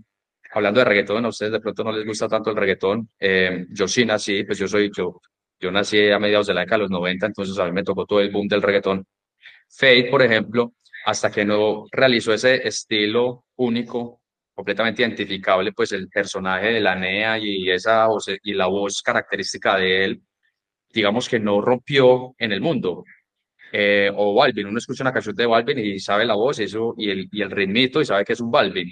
hablando de reggaetón, a ustedes de pronto no les gusta tanto el reggaetón. Eh, yo sí nací, pues yo soy, yo, yo nací a mediados de la década de los 90, entonces a mí me tocó todo el boom del reggaetón. Fade, por ejemplo, hasta que no realizó ese estilo único, completamente identificable, pues el personaje de la NEA y, esa voz, y la voz característica de él, digamos que no rompió en el mundo. Eh, o Balvin, uno escucha una canción de Balvin y sabe la voz eso, y, el, y el ritmito y sabe que es un Balvin.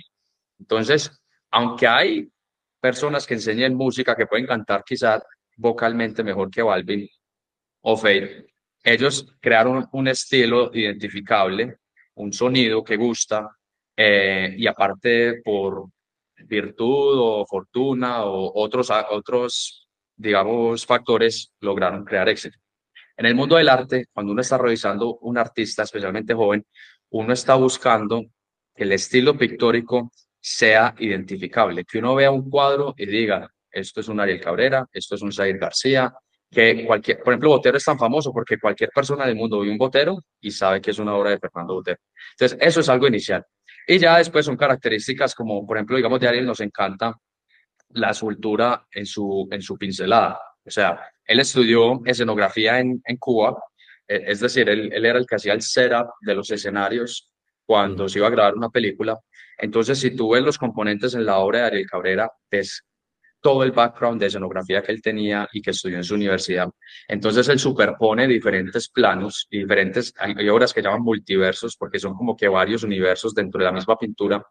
Entonces, aunque hay personas que enseñan música que pueden cantar quizás vocalmente mejor que Balvin o Fade, ellos crearon un estilo identificable un sonido que gusta eh, y aparte por virtud o fortuna o otros, otros, digamos, factores lograron crear éxito. En el mundo del arte, cuando uno está revisando un artista, especialmente joven, uno está buscando el estilo pictórico sea identificable, que uno vea un cuadro y diga, esto es un Ariel Cabrera, esto es un Zair García, que cualquier, por ejemplo, Botero es tan famoso porque cualquier persona del mundo ve un Botero y sabe que es una obra de Fernando Botero. Entonces, eso es algo inicial. Y ya después son características como, por ejemplo, digamos, de Ariel nos encanta la escultura en su, en su pincelada. O sea, él estudió escenografía en, en Cuba, e, es decir, él, él, era el que hacía el setup de los escenarios cuando se iba a grabar una película. Entonces, si tú ves los componentes en la obra de Ariel Cabrera, ves todo el background de escenografía que él tenía y que estudió en su universidad. Entonces él superpone diferentes planos y diferentes, hay, obras que llaman multiversos porque son como que varios universos dentro de la misma pintura.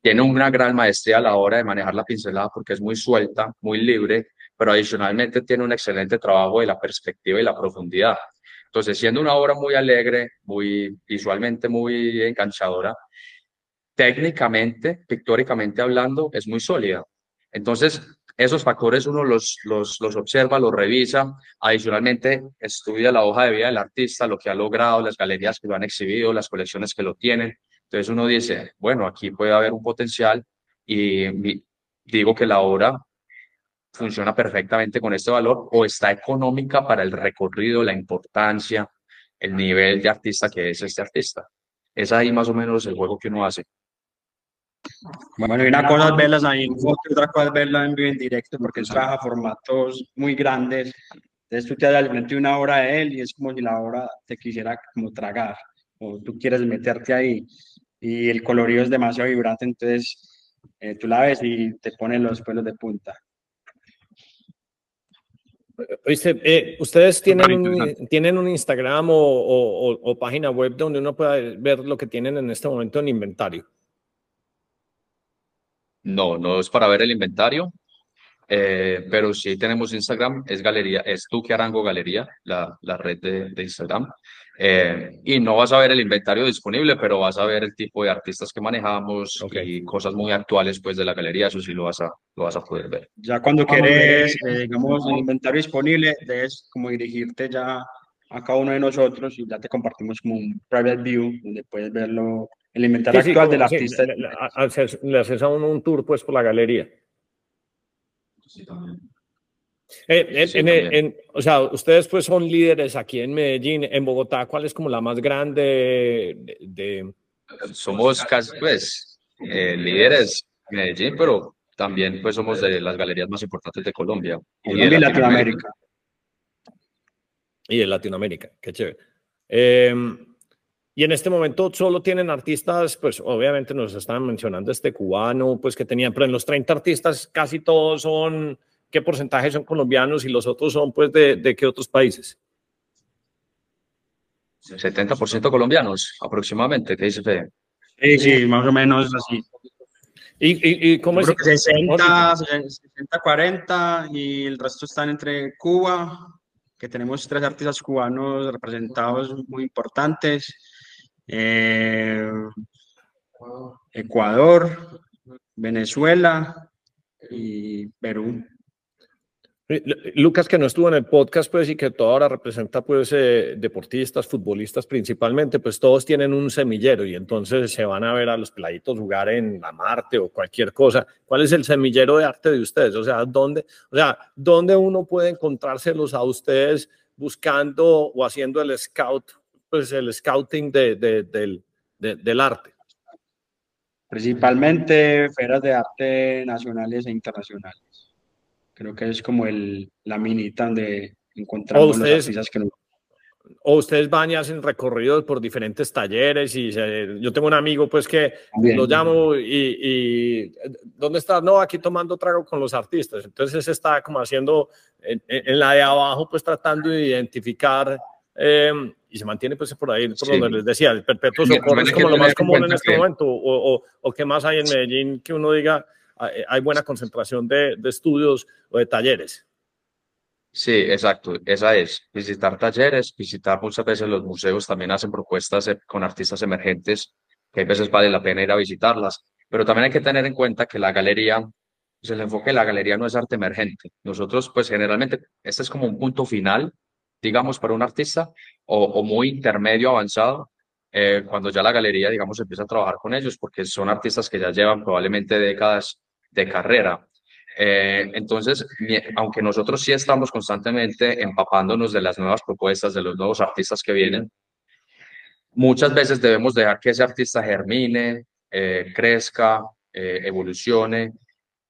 Tiene una gran maestría a la hora de manejar la pincelada porque es muy suelta, muy libre, pero adicionalmente tiene un excelente trabajo de la perspectiva y la profundidad. Entonces, siendo una obra muy alegre, muy visualmente muy enganchadora, técnicamente, pictóricamente hablando, es muy sólida. Entonces, esos factores uno los, los, los observa, los revisa, adicionalmente estudia la hoja de vida del artista, lo que ha logrado, las galerías que lo han exhibido, las colecciones que lo tienen. Entonces uno dice, bueno, aquí puede haber un potencial y digo que la obra funciona perfectamente con este valor o está económica para el recorrido, la importancia, el nivel de artista que es este artista. Es ahí más o menos el juego que uno hace. Bueno, y una cosa es verlas ahí en foto y otra cosa es verla en vivo en directo, porque es trabaja formatos muy grandes. Entonces tú te das al frente de una obra de él y es como si la obra te quisiera como tragar, o tú quieres meterte ahí. y el colorido es demasiado vibrante, entonces eh, tú la ves y te ponen los pelos de punta. Eh, ¿Ustedes tienen un, tienen un Instagram o, o, o, página web donde uno pueda ver lo que tienen en este momento en inventario? No, no es para ver el inventario, eh, pero sí tenemos Instagram, es Galería, es Tuque Arango Galería, la, la red de, de Instagram. Eh, y no vas a ver el inventario disponible, pero vas a ver el tipo de artistas que manejamos y cosas muy actuales pues de la galería, eso sí lo vas a, lo vas a poder ver. Ya cuando quieres, eh, digamos, el inventario disponible, debes como dirigirte ya a cada uno de nosotros y ya te compartimos como un private view donde puedes verlo, el inventario actual del artista. le, haces a uno un tour pues por la galería. Sí, también. Eh, o sea, ustedes pues son líderes aquí en Medellín, en Bogotá, ¿cuál es como la más grande de...? Somos casi pues eh, líderes en Medellín, pero también pues somos de las galerías más importantes de Colombia. Y de Latinoamérica. Y de Latinoamérica, qué chévere. Em, y en este momento solo tienen artistas, pues obviamente nos estaban mencionando este cubano, pues que tenían, pero en los 30 artistas casi todos son qué porcentaje son colombianos y los otros son pues de, de qué otros países? 70% colombianos aproximadamente, ¿qué dice Fede? Sí, sí, más o menos así. ¿Y, y, y cómo es? 60, 60, 40 y el resto están entre Cuba, que tenemos tres artistas cubanos representados muy importantes, eh, Ecuador, Venezuela y Perú. Lucas, que no estuvo en el podcast, pues, y que todo ahora representa, pues, eh, deportistas, futbolistas principalmente, pues todos tienen un semillero y entonces se van a ver a los peladitos jugar en la Marte o cualquier cosa. ¿Cuál es el semillero de arte de ustedes? O sea, ¿dónde, o sea, ¿dónde uno puede encontrárselos a ustedes buscando o haciendo el scout, pues, el scouting de, del, del arte? Principalmente feras de arte nacionales e internacionales. Creo que es como el, la minita donde encontramos los artistas que O ustedes van y hacen recorridos por diferentes talleres y yo tengo un amigo pues que lo llamo y, ¿dónde está? No, aquí tomando trago con los artistas. Entonces está como haciendo en, la de abajo pues tratando de identificar eh, y se mantiene pues por ahí, por donde les decía, el perpetuo socorro es como lo más común en este momento o, o, o qué más hay en Medellín que uno diga eh, hay buena concentración de, de estudios o de talleres. Sí, exacto. Esa es visitar talleres, visitar muchas veces los museos también hacen propuestas eh, con artistas emergentes que a veces vale la pena ir a visitarlas. Pero también hay que tener en cuenta que la galería, pues el enfoque de la galería no es arte emergente. Nosotros, pues generalmente, este es como un punto final, digamos, para un artista o, o muy intermedio avanzado, eh, cuando ya la galería, digamos, empieza a trabajar con ellos, porque son artistas que ya llevan probablemente décadas de carrera. Eh, entonces, aunque nosotros sí estamos constantemente empapándonos de las nuevas propuestas, de los nuevos artistas que vienen, muchas veces debemos dejar que ese artista germine, eh, crezca, eh, evolucione,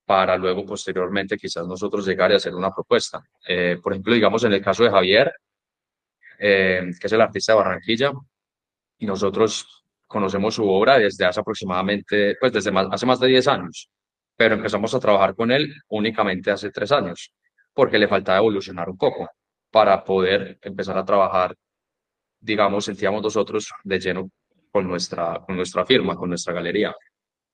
para luego posteriormente quizás nosotros llegar y hacer una propuesta. por ejemplo, digamos en el caso de Javier, que es el artista de Barranquilla, y nosotros conocemos su obra desde hace aproximadamente, pues desde más, hace más de 10 años pero empezamos a trabajar con él únicamente hace tres años, porque le faltaba evolucionar un poco para poder empezar a trabajar, digamos, sentíamos nosotros de lleno con nuestra, con nuestra firma, con nuestra galería.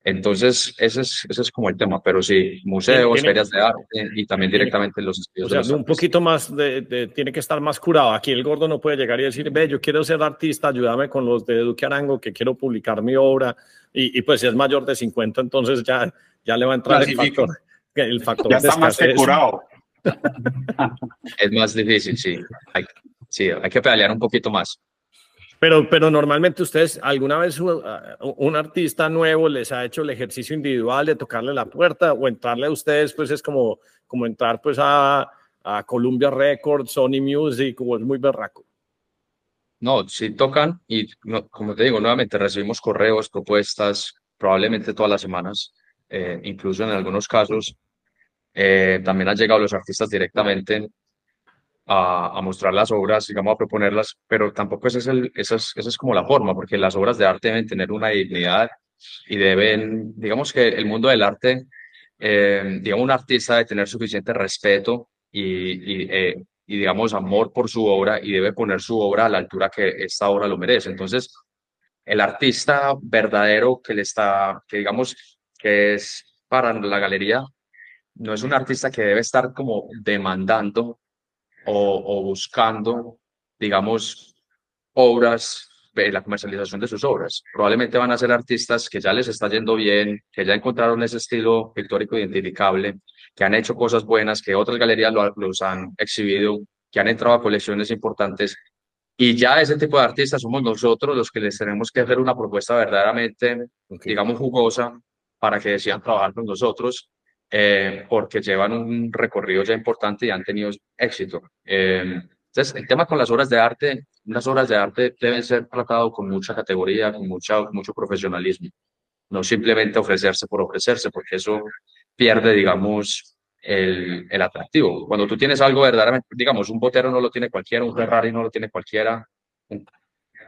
Entonces, ese es, ese es como el tema, pero sí, museos, ferias de arte y también directamente los estudios. O sea, un poquito más, de, tiene que estar más curado. Aquí el gordo no puede llegar y decir, ve, yo quiero ser artista, ayúdame con los de Duque Arango, que quiero publicar mi obra. Y, y pues si es mayor de 50, entonces ya ya le va a entrar el factor, el factor ya está más curado. es más difícil, sí. Hay, sí, hay que pedalear un poquito más. Pero, pero normalmente ustedes, ¿alguna vez un, artista nuevo les ha hecho el ejercicio individual de tocarle la puerta o entrarle a ustedes, pues es como, como entrar pues a, a Columbia Records, Sony Music o es muy berraco? No, sí tocan y como te digo, nuevamente recibimos correos, propuestas, probablemente todas las semanas eh, incluso en algunos casos eh, también han llegado los artistas directamente a, mostrar las obras, digamos, a proponerlas, pero tampoco esa es, el, esa, es, esa es como la forma, porque las obras de arte deben tener una dignidad y deben, digamos que el mundo del arte, eh, digamos, un artista debe tener suficiente respeto y, y, eh, digamos, amor por su obra y debe poner su obra a la altura que esta obra lo merece. Entonces, el artista verdadero que le está, que digamos, que es para la galería, no es un artista que debe estar como demandando o, buscando, digamos, obras, la comercialización de sus obras. Probablemente van a ser artistas que ya les está yendo bien, que ya encontraron ese estilo pictórico identificable, que han hecho cosas buenas, que otras galerías los han exhibido, que han entrado a colecciones importantes. Y ya ese tipo de artistas somos nosotros los que les tenemos que hacer una propuesta verdaderamente, digamos, jugosa para que decidan trabajar con nosotros eh, porque llevan un recorrido ya importante y han tenido éxito. Eh, entonces, el tema con las obras de arte, unas obras de arte deben ser tratadas con mucha categoría, con mucha, mucho profesionalismo, no simplemente ofrecerse por ofrecerse, porque eso pierde, digamos, el, el atractivo. Cuando tú tienes algo verdaderamente, digamos, un botero no lo tiene cualquiera, un Ferrari no lo tiene cualquiera, un,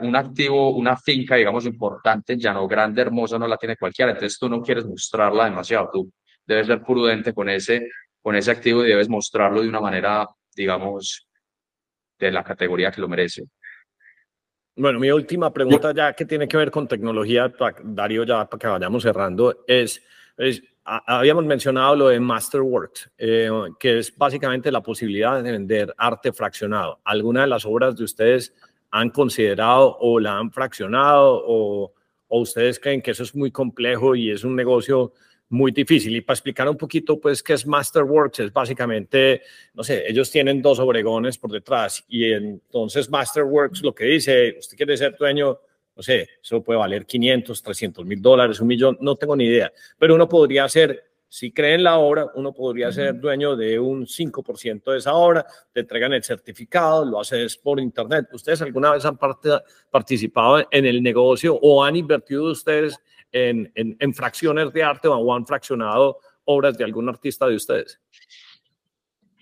un activo, una finca, digamos, importante, ya no grande, hermosa, no la tiene cualquiera. Entonces tú no quieres mostrarla demasiado. Tú debes ser prudente con ese, con ese activo y debes mostrarlo de una manera, digamos, de la categoría que lo merece. Bueno, mi última pregunta ya que tiene que ver con tecnología, Darío, ya para que vayamos cerrando, es, es habíamos mencionado lo de Masterworks, eh, que es básicamente la posibilidad de vender arte fraccionado. ¿Alguna de las obras de ustedes han considerado o la han fraccionado o, o ustedes creen que eso es muy complejo y es un negocio muy difícil. Y para explicar un poquito, pues, qué es Masterworks, es básicamente, no sé, ellos tienen dos obregones por detrás y entonces Masterworks lo que dice, usted quiere ser dueño, no sé, eso puede valer 500, 300 mil dólares, un millón, no tengo ni idea, pero uno podría ser, si cree en la obra, uno podría ser dueño de un 5% de esa obra, te entregan el certificado, lo haces por internet. ¿Ustedes alguna vez han participado en el negocio o han invertido ustedes en, fracciones de arte o han fraccionado obras de algún artista de ustedes?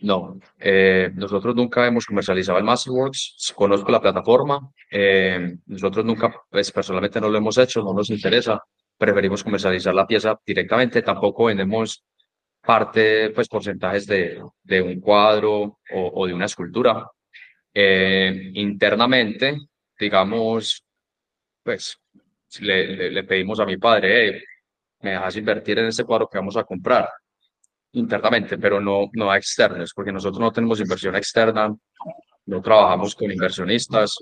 No, eh, nosotros nunca hemos comercializado el Masterworks, conozco la plataforma, eh, nosotros nunca, pues personalmente no lo hemos hecho, no nos interesa, preferimos comercializar la pieza directamente, tampoco vendemos parte, pues porcentajes de, un cuadro o, o de una escultura. Eh, internamente, digamos, pues le, le, pedimos a mi padre, me dejas invertir en ese cuadro que vamos a comprar internamente, pero no, no a externos, porque nosotros no tenemos inversión externa, no trabajamos con inversionistas,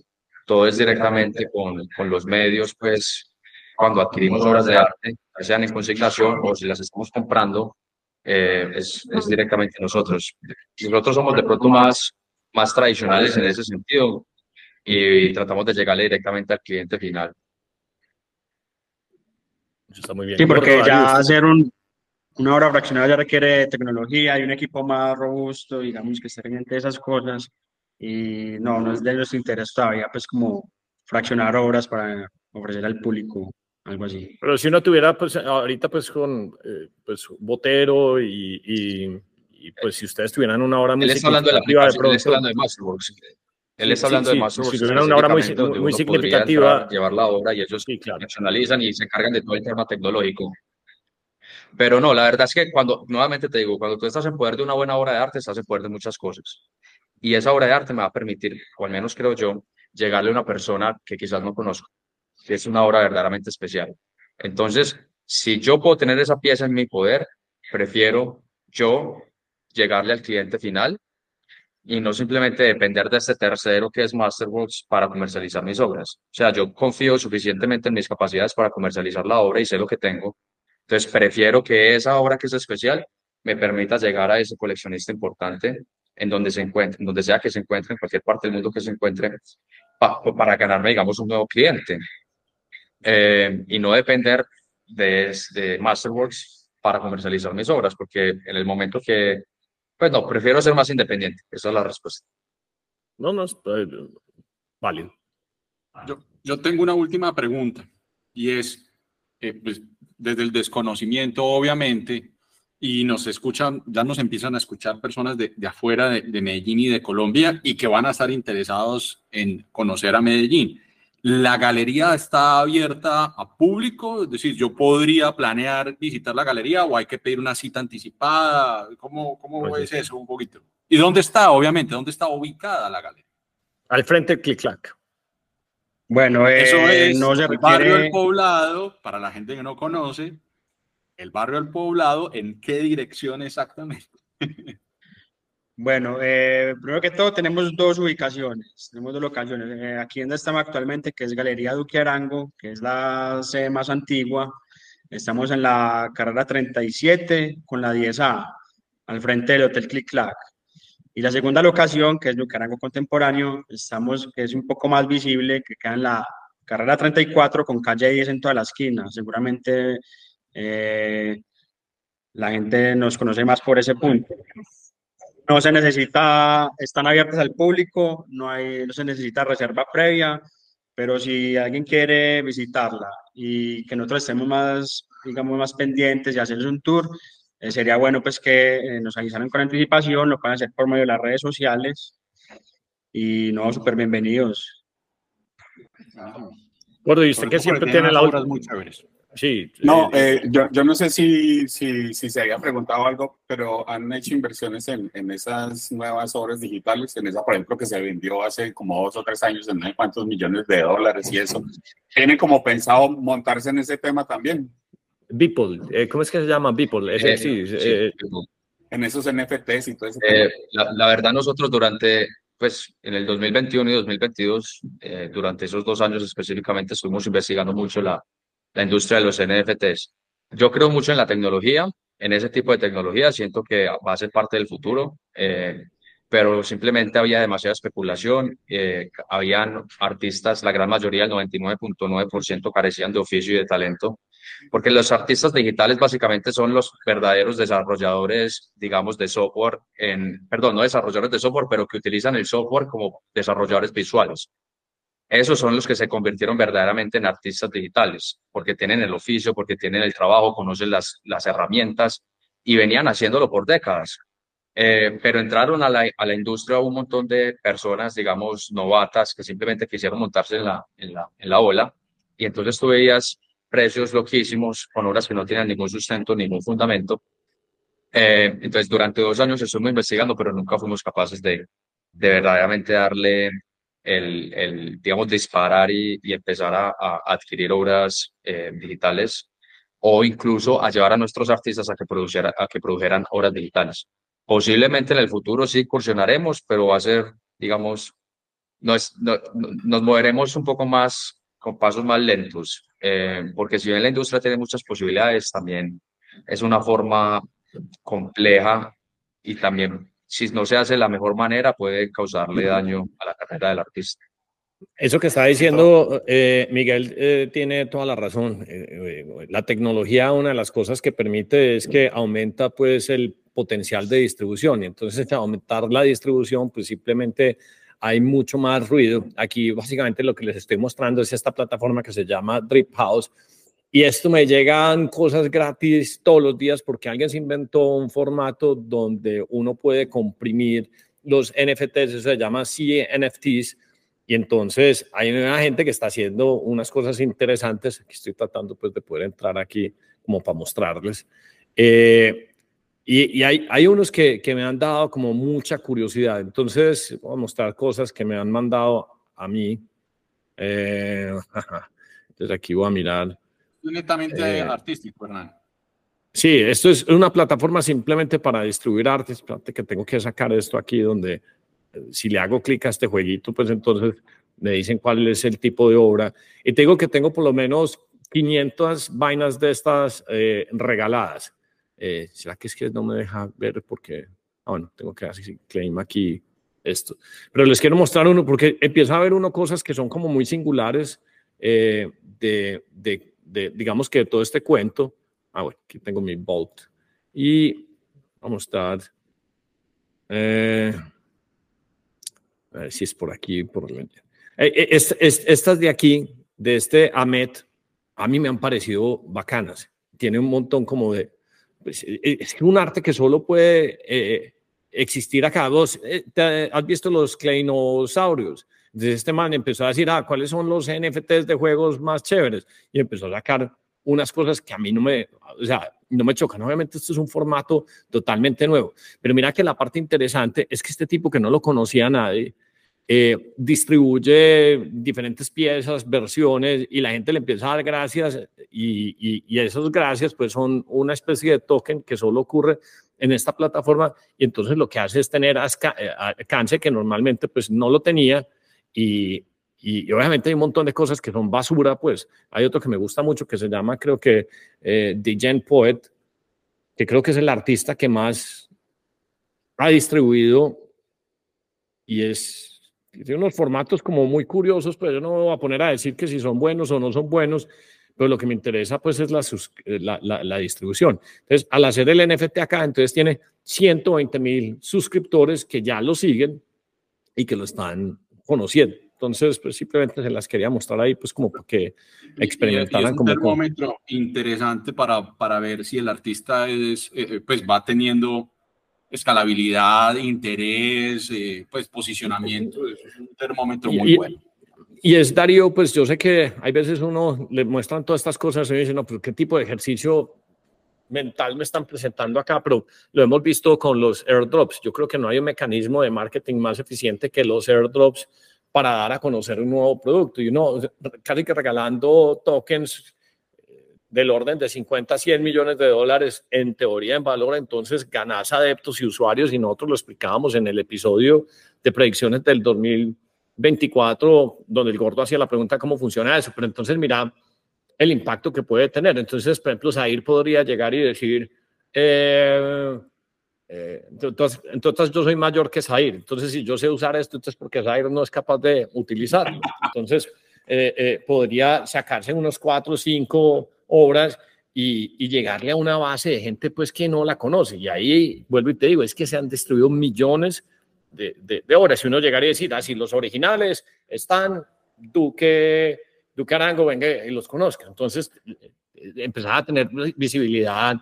todo es directamente con, con los medios, pues cuando adquirimos obras de arte, sean en consignación o si las estamos comprando, eh, es, es, directamente nosotros. Nosotros somos de pronto más, más tradicionales en ese sentido y tratamos de llegarle directamente al cliente final está muy bien. Sí, porque ya hacer un, una obra fraccionada ya requiere tecnología y un equipo más robusto, digamos, que esté pendiente de esas cosas. Y no, no es de nuestro interés todavía, pues, como fraccionar obras para ofrecer al público algo así. Pero si uno tuviera, pues, ahorita, pues, con, eh, pues, Botero y, y, pues, si ustedes tuvieran una obra muy Él está hablando de la aplicación, él está hablando de Masterworks. Él está hablando de más Si tuviera una obra muy, muy significativa. llevar la obra y ellos sí, analizan y se encargan de todo el tema tecnológico. Pero no, la verdad es que cuando, nuevamente te digo, cuando tú estás en poder de una buena obra de arte, estás en poder de muchas cosas. Y esa obra de arte me va a permitir, o al menos creo yo, llegarle a una persona que quizás no conozco, que es una obra verdaderamente especial. Entonces, si yo puedo tener esa pieza en mi poder, prefiero yo llegarle al cliente final y no simplemente depender de este tercero que es Masterworks para comercializar mis obras. O sea, yo confío suficientemente en mis capacidades para comercializar la obra y sé lo que tengo. Entonces, prefiero que esa obra que es especial me permita llegar a ese coleccionista importante en donde se encuentre, en donde sea que se encuentre, en cualquier parte del mundo que se encuentre, para ganarme, digamos, un nuevo cliente. Eh, y no depender de, de Masterworks para comercializar mis obras, porque en el momento que pues no, prefiero ser más independiente. Esa es la respuesta. No, no, eh, válido. Yo, yo tengo una última pregunta y es, eh, pues, desde el desconocimiento, obviamente, y nos escuchan, ya nos empiezan a escuchar personas de, de afuera de, de, Medellín y de Colombia y que van a estar interesados en conocer a Medellín. La galería está abierta a público, es decir, yo podría planear visitar la galería o hay que pedir una cita anticipada. ¿Cómo, cómo es eso un poquito? ¿Y dónde está, obviamente, dónde está ubicada la galería? Al frente del Click Clack. Bueno, eso eh, es no se el barrio del poblado, para la gente que no conoce, el barrio del poblado, ¿en qué dirección exactamente? Bueno, eh, primero que todo tenemos dos ubicaciones, tenemos dos locaciones. Eh, aquí donde estamos actualmente, que es Galería Duque Arango, que es la sede más antigua. Estamos en la carrera 37 con la 10A, al frente del Hotel Click Clack. Y la segunda locación, que es Duque Arango Contemporáneo, estamos, que es un poco más visible, que queda en la carrera 34 con calle 10 en toda la esquina. Seguramente eh, la gente nos conoce más por ese punto. No se necesita, están abiertas al público, no, hay, no se necesita reserva previa, pero si alguien quiere visitarla y que nosotros estemos más, digamos, más pendientes y hacerles un tour, eh, sería bueno pues que eh, nos avisaran con anticipación, lo pueden hacer por medio de las redes sociales y no, súper bienvenidos. Bueno, y usted que siempre tiene la obras muy chéveres. Sí. No, eh, eh, yo, yo, no sé si, si, si, se había preguntado algo, pero han hecho inversiones en, en, esas nuevas obras digitales, en esa, por ejemplo, que se vendió hace como dos o tres años en no sé cuántos millones de dólares y eso. ¿Tienen como pensado montarse en ese tema también? Beeple, eh, ¿cómo es que se llama Beeple? sí, sí, en esos NFTs y todo eso. La, la, verdad, nosotros durante, pues en el 2021 y 2022, durante esos dos años específicamente, estuvimos investigando mucho la la industria de los NFTs. Yo creo mucho en la tecnología, en ese tipo de tecnología, siento que va a ser parte del futuro, eh, pero simplemente había demasiada especulación, eh, habían artistas, la gran mayoría, el 99.9% carecían de oficio y de talento, porque los artistas digitales básicamente son los verdaderos desarrolladores, digamos, de software, en, perdón, no desarrolladores de software, pero que utilizan el software como desarrolladores visuales. Esos son los que se convirtieron verdaderamente en artistas digitales, porque tienen el oficio, porque tienen el trabajo, conocen las, las herramientas y venían haciéndolo por décadas. Eh, pero entraron a la, a la, industria un montón de personas, digamos, novatas, que simplemente quisieron montarse en la, en la, en la ola. Y entonces tú veías precios loquísimos con obras que no tenían ningún sustento, ningún fundamento. Eh, entonces, durante dos años estuvimos investigando, pero nunca fuimos capaces de, de verdaderamente darle el, el digamos, disparar y, y empezar a, a, adquirir obras eh, digitales o incluso a llevar a nuestros artistas a que, produciera, a que produjeran obras digitales. Posiblemente en el futuro sí incursionaremos, pero va a ser, digamos, nos, no, nos moveremos un poco más con pasos más lentos, eh, porque si bien la industria tiene muchas posibilidades, también es una forma compleja y también si no se hace de la mejor manera, puede causarle daño a la carrera del artista. Eso que está diciendo eh, Miguel eh, tiene toda la razón. Eh, la tecnología, una de las cosas que permite es que aumenta pues el potencial de distribución y entonces al aumentar la distribución pues simplemente hay mucho más ruido. Aquí básicamente lo que les estoy mostrando es esta plataforma que se llama Drip House y esto me llegan cosas gratis todos los días porque alguien se inventó un formato donde uno puede comprimir los NFTs, eso se llama CNFTs. Y entonces hay una gente que está haciendo unas cosas interesantes. Aquí estoy tratando pues de poder entrar aquí como para mostrarles. Eh, y, y hay, hay, unos que, que, me han dado como mucha curiosidad. Entonces voy a mostrar cosas que me han mandado a mí. Eh, entonces aquí voy a mirar netamente eh, artístico, Hernán. Sí, esto es una plataforma simplemente para distribuir artes. Espérate que tengo que sacar esto aquí donde eh, si le hago clic a este jueguito, pues entonces me dicen cuál es el tipo de obra. Y tengo que tengo por lo menos 500 vainas de estas eh, regaladas. Eh, ¿Será que es que no me deja ver porque, ah, bueno, tengo que hacer claim aquí esto. Pero les quiero mostrar uno porque empieza a ver uno cosas que son como muy singulares de, de digamos que de todo este cuento, ah, bueno, aquí tengo mi Bolt, y vamos a estar, eh, a ver si es por aquí, por eh, eh, estas de aquí, de este Amet, a mí me han parecido bacanas. Tiene un montón como de, pues, e, e, es un arte que solo puede eh, existir acá. Vos eh, has visto los cleinosaurios. Entonces este man empezó a decir, ah, ¿cuáles son los NFTs de juegos más chéveres? Y empezó a sacar unas cosas que a mí no me, o sea, no me chocan. Obviamente esto es un formato totalmente nuevo, pero mira que la parte interesante es que este tipo que no lo conocía nadie, eh, distribuye diferentes piezas, versiones y la gente le empieza a dar gracias y, y, esas gracias pues son una especie de token que solo ocurre en esta plataforma y entonces lo que hace es tener eh, alcance que normalmente pues no lo tenía y, y, obviamente hay un montón de cosas que son basura, pues hay otro que me gusta mucho que se llama, creo que, eh, The Poet, que creo que es el artista que más ha distribuido y es, tiene unos formatos como muy curiosos, pero yo no me voy a poner a decir que si son buenos o no son buenos, pero lo que me interesa pues es la, la, la, la distribución. Entonces, al hacer el NFT acá, entonces tiene 120 mil suscriptores que ya lo siguen y que lo están conociendo. Entonces, pues simplemente se las quería mostrar ahí, pues como porque experimentaran como... Es un termómetro interesante para, para ver si el artista es, eh, eh, pues va teniendo escalabilidad, interés, eh, pues posicionamiento. Es un termómetro muy bueno. Y es Darío, pues yo sé que hay veces uno le muestran todas estas cosas y dice, no, pero ¿qué tipo de ejercicio mental me están presentando acá? Pero lo hemos visto con los airdrops. Yo creo que no hay un mecanismo de marketing más eficiente que los airdrops para dar a conocer un nuevo producto. Y uno casi que regalando tokens eh, del orden de 50 a 100 millones de dólares en teoría en valor, entonces ganas adeptos y usuarios y nosotros lo explicábamos en el episodio de predicciones del 2024, donde el gordo hacía la pregunta cómo funciona eso, pero entonces mira el impacto que puede tener. Entonces, por ejemplo, Zair podría llegar y decir, eh, eh, entonces, entonces, yo soy mayor que Zaire. Entonces, si yo sé usar esto, entonces porque Zaire no es capaz de utilizarlo. Entonces, eh, eh, podría sacarse unos cuatro o cinco obras y, y, llegarle a una base de gente pues que no la conoce. Y ahí, vuelvo y te digo, es que se han destruido millones de, de, obras. Si uno llegaría a decir, así ah, los originales están, Duque, Duque Arango, venga y los conozca. Entonces, empezar a tener visibilidad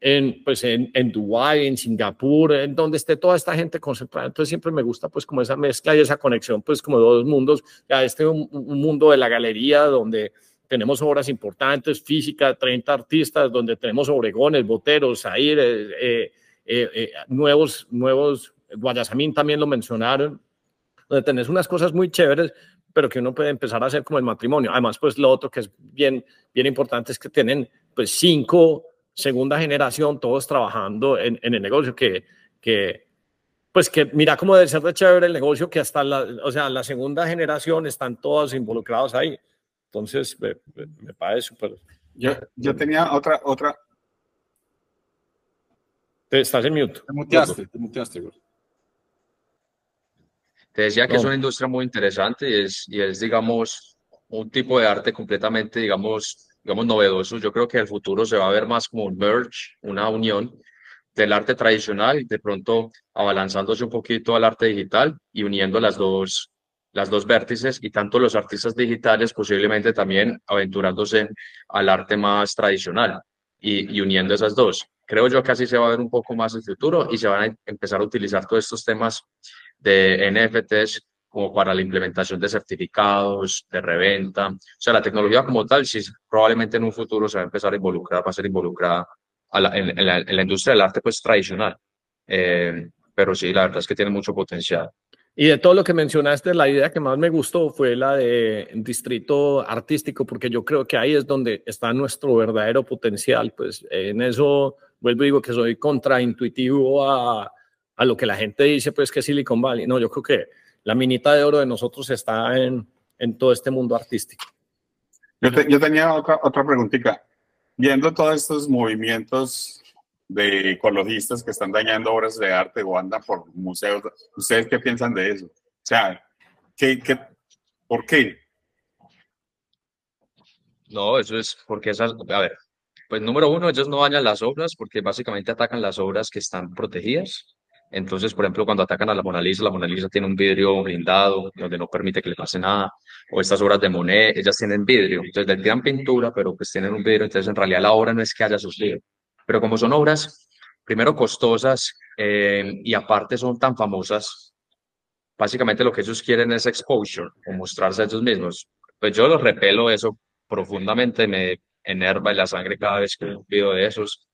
en, pues en, en Dubái, en Singapur, en donde esté toda esta gente concentrada. Entonces siempre me gusta pues como esa mezcla y esa conexión pues como de dos mundos. Ya este un, un mundo de la galería donde tenemos obras importantes, física, 30 artistas, donde tenemos Obregones, Boteros, Zaire, eh, eh, eh, nuevos, nuevos, Guayasamín también lo mencionaron, donde tenés unas cosas muy chéveres, pero que uno puede empezar a hacer como el matrimonio. Además, pues lo otro que es bien, bien importante es que tienen pues cinco segunda generación, todos trabajando en, en el negocio, que, que, pues que mira cómo debe ser de chévere el negocio, que hasta la, o sea, la segunda generación están todos involucrados ahí. Entonces, me, me parece súper. Yo, yo tenía otra, otra. Te estás en mute. Te muteaste, te muteaste, Te decía que es una industria muy interesante y es, y es, digamos, un tipo de arte completamente, digamos, digamos, novedosos. Yo creo que el futuro se va a ver más como un merge, una unión del arte tradicional, de pronto abalanzándose un poquito al arte digital y uniendo las dos, las dos vértices y tanto los artistas digitales posiblemente también aventurándose al arte más tradicional y, y uniendo esas dos. Creo yo que así se va a ver un poco más el futuro y se van a empezar a utilizar todos estos temas de NFTs como para la implementación de certificados, de reventa. O sea, la tecnología como tal, sí, probablemente en un futuro se va a empezar a involucrar, va a ser involucrada en, la, industria del arte pues tradicional. Eh, pero sí, la verdad es que tiene mucho potencial. Y de todo lo que mencionaste, la idea que más me gustó fue la de distrito artístico, porque yo creo que ahí es donde está nuestro verdadero potencial. Pues en eso vuelvo y digo que soy contraintuitivo a, a lo que la gente dice, pues que Silicon Valley. No, yo creo que la minita de oro de nosotros está en, en todo este mundo artístico. Yo, yo tenía otra, otra preguntita. Viendo todos estos movimientos de ecologistas que están dañando obras de arte o andan por museos, ¿ustedes qué piensan de eso? O sea, ¿qué, qué, por qué? No, eso es porque esas, a ver, pues número uno, ellos no dañan las obras porque básicamente atacan las obras que están protegidas entonces, por ejemplo, cuando atacan a la Mona Lisa, la Mona Lisa tiene un vidrio blindado donde no permite que le pase nada. O estas obras de Monet, ellas tienen vidrio. Entonces, le tiran pintura, pero pues tienen un vidrio. Entonces, en realidad la obra no es que haya sufrido. pero como son obras, primero costosas eh, y aparte son tan famosas, básicamente lo que ellos quieren es exposure, o mostrarse a ellos mismos. Pues yo los repelo eso profundamente, me enerva en la sangre cada vez que veo de esos.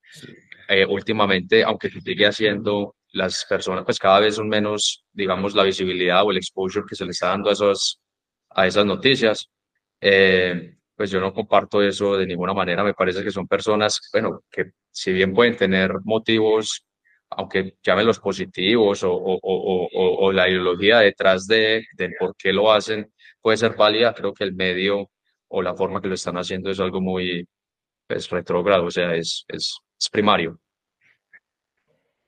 Eh, últimamente, aunque se sigue haciendo, las personas pues cada vez son menos, digamos, la visibilidad o el exposure que se le está dando a, esos, a esas noticias. Eh, pues yo no comparto eso de ninguna manera. Me parece que son personas, bueno, que si bien pueden tener motivos, aunque llamen los positivos o, o, o, o la ideología detrás de, de por qué lo hacen, puede ser válida. Creo que el medio o la forma que lo están haciendo es algo muy pues, retrógrado, o sea, es, es, es primario.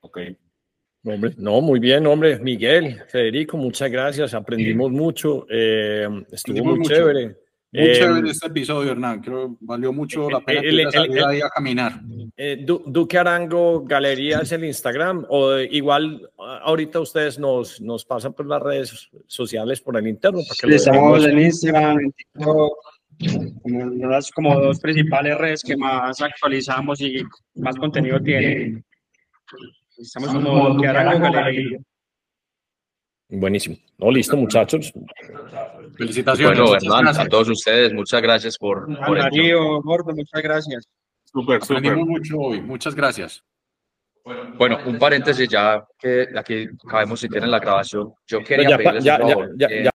Ok. Hombre, no, muy bien, hombre. Miguel, Federico, muchas gracias. Aprendimos mucho. Eh, estuvo muy chévere. Muy eh, chévere este episodio, Hernán. Creo valió mucho la pena el, salir ahí a caminar. Eh, Duque Arango Galería es el Instagram. O igual ahorita ustedes nos, nos pasan por las redes sociales por el interno. Que estamos en Instagram, en TikTok, como las como dos principales redes que más actualizamos y más contenido tienen. Estamos como Duque Arango Galería. Buenísimo. No, listo, muchachos. Felicitaciones. Bueno, Hernán, a todos ustedes, muchas gracias por, por Darío, Gordo, muchas gracias. Súper, súper. mucho hoy. Muchas gracias. Bueno, un paréntesis ya que aquí acabemos si tienen la grabación. Yo quería ya, pedirles ya, ya,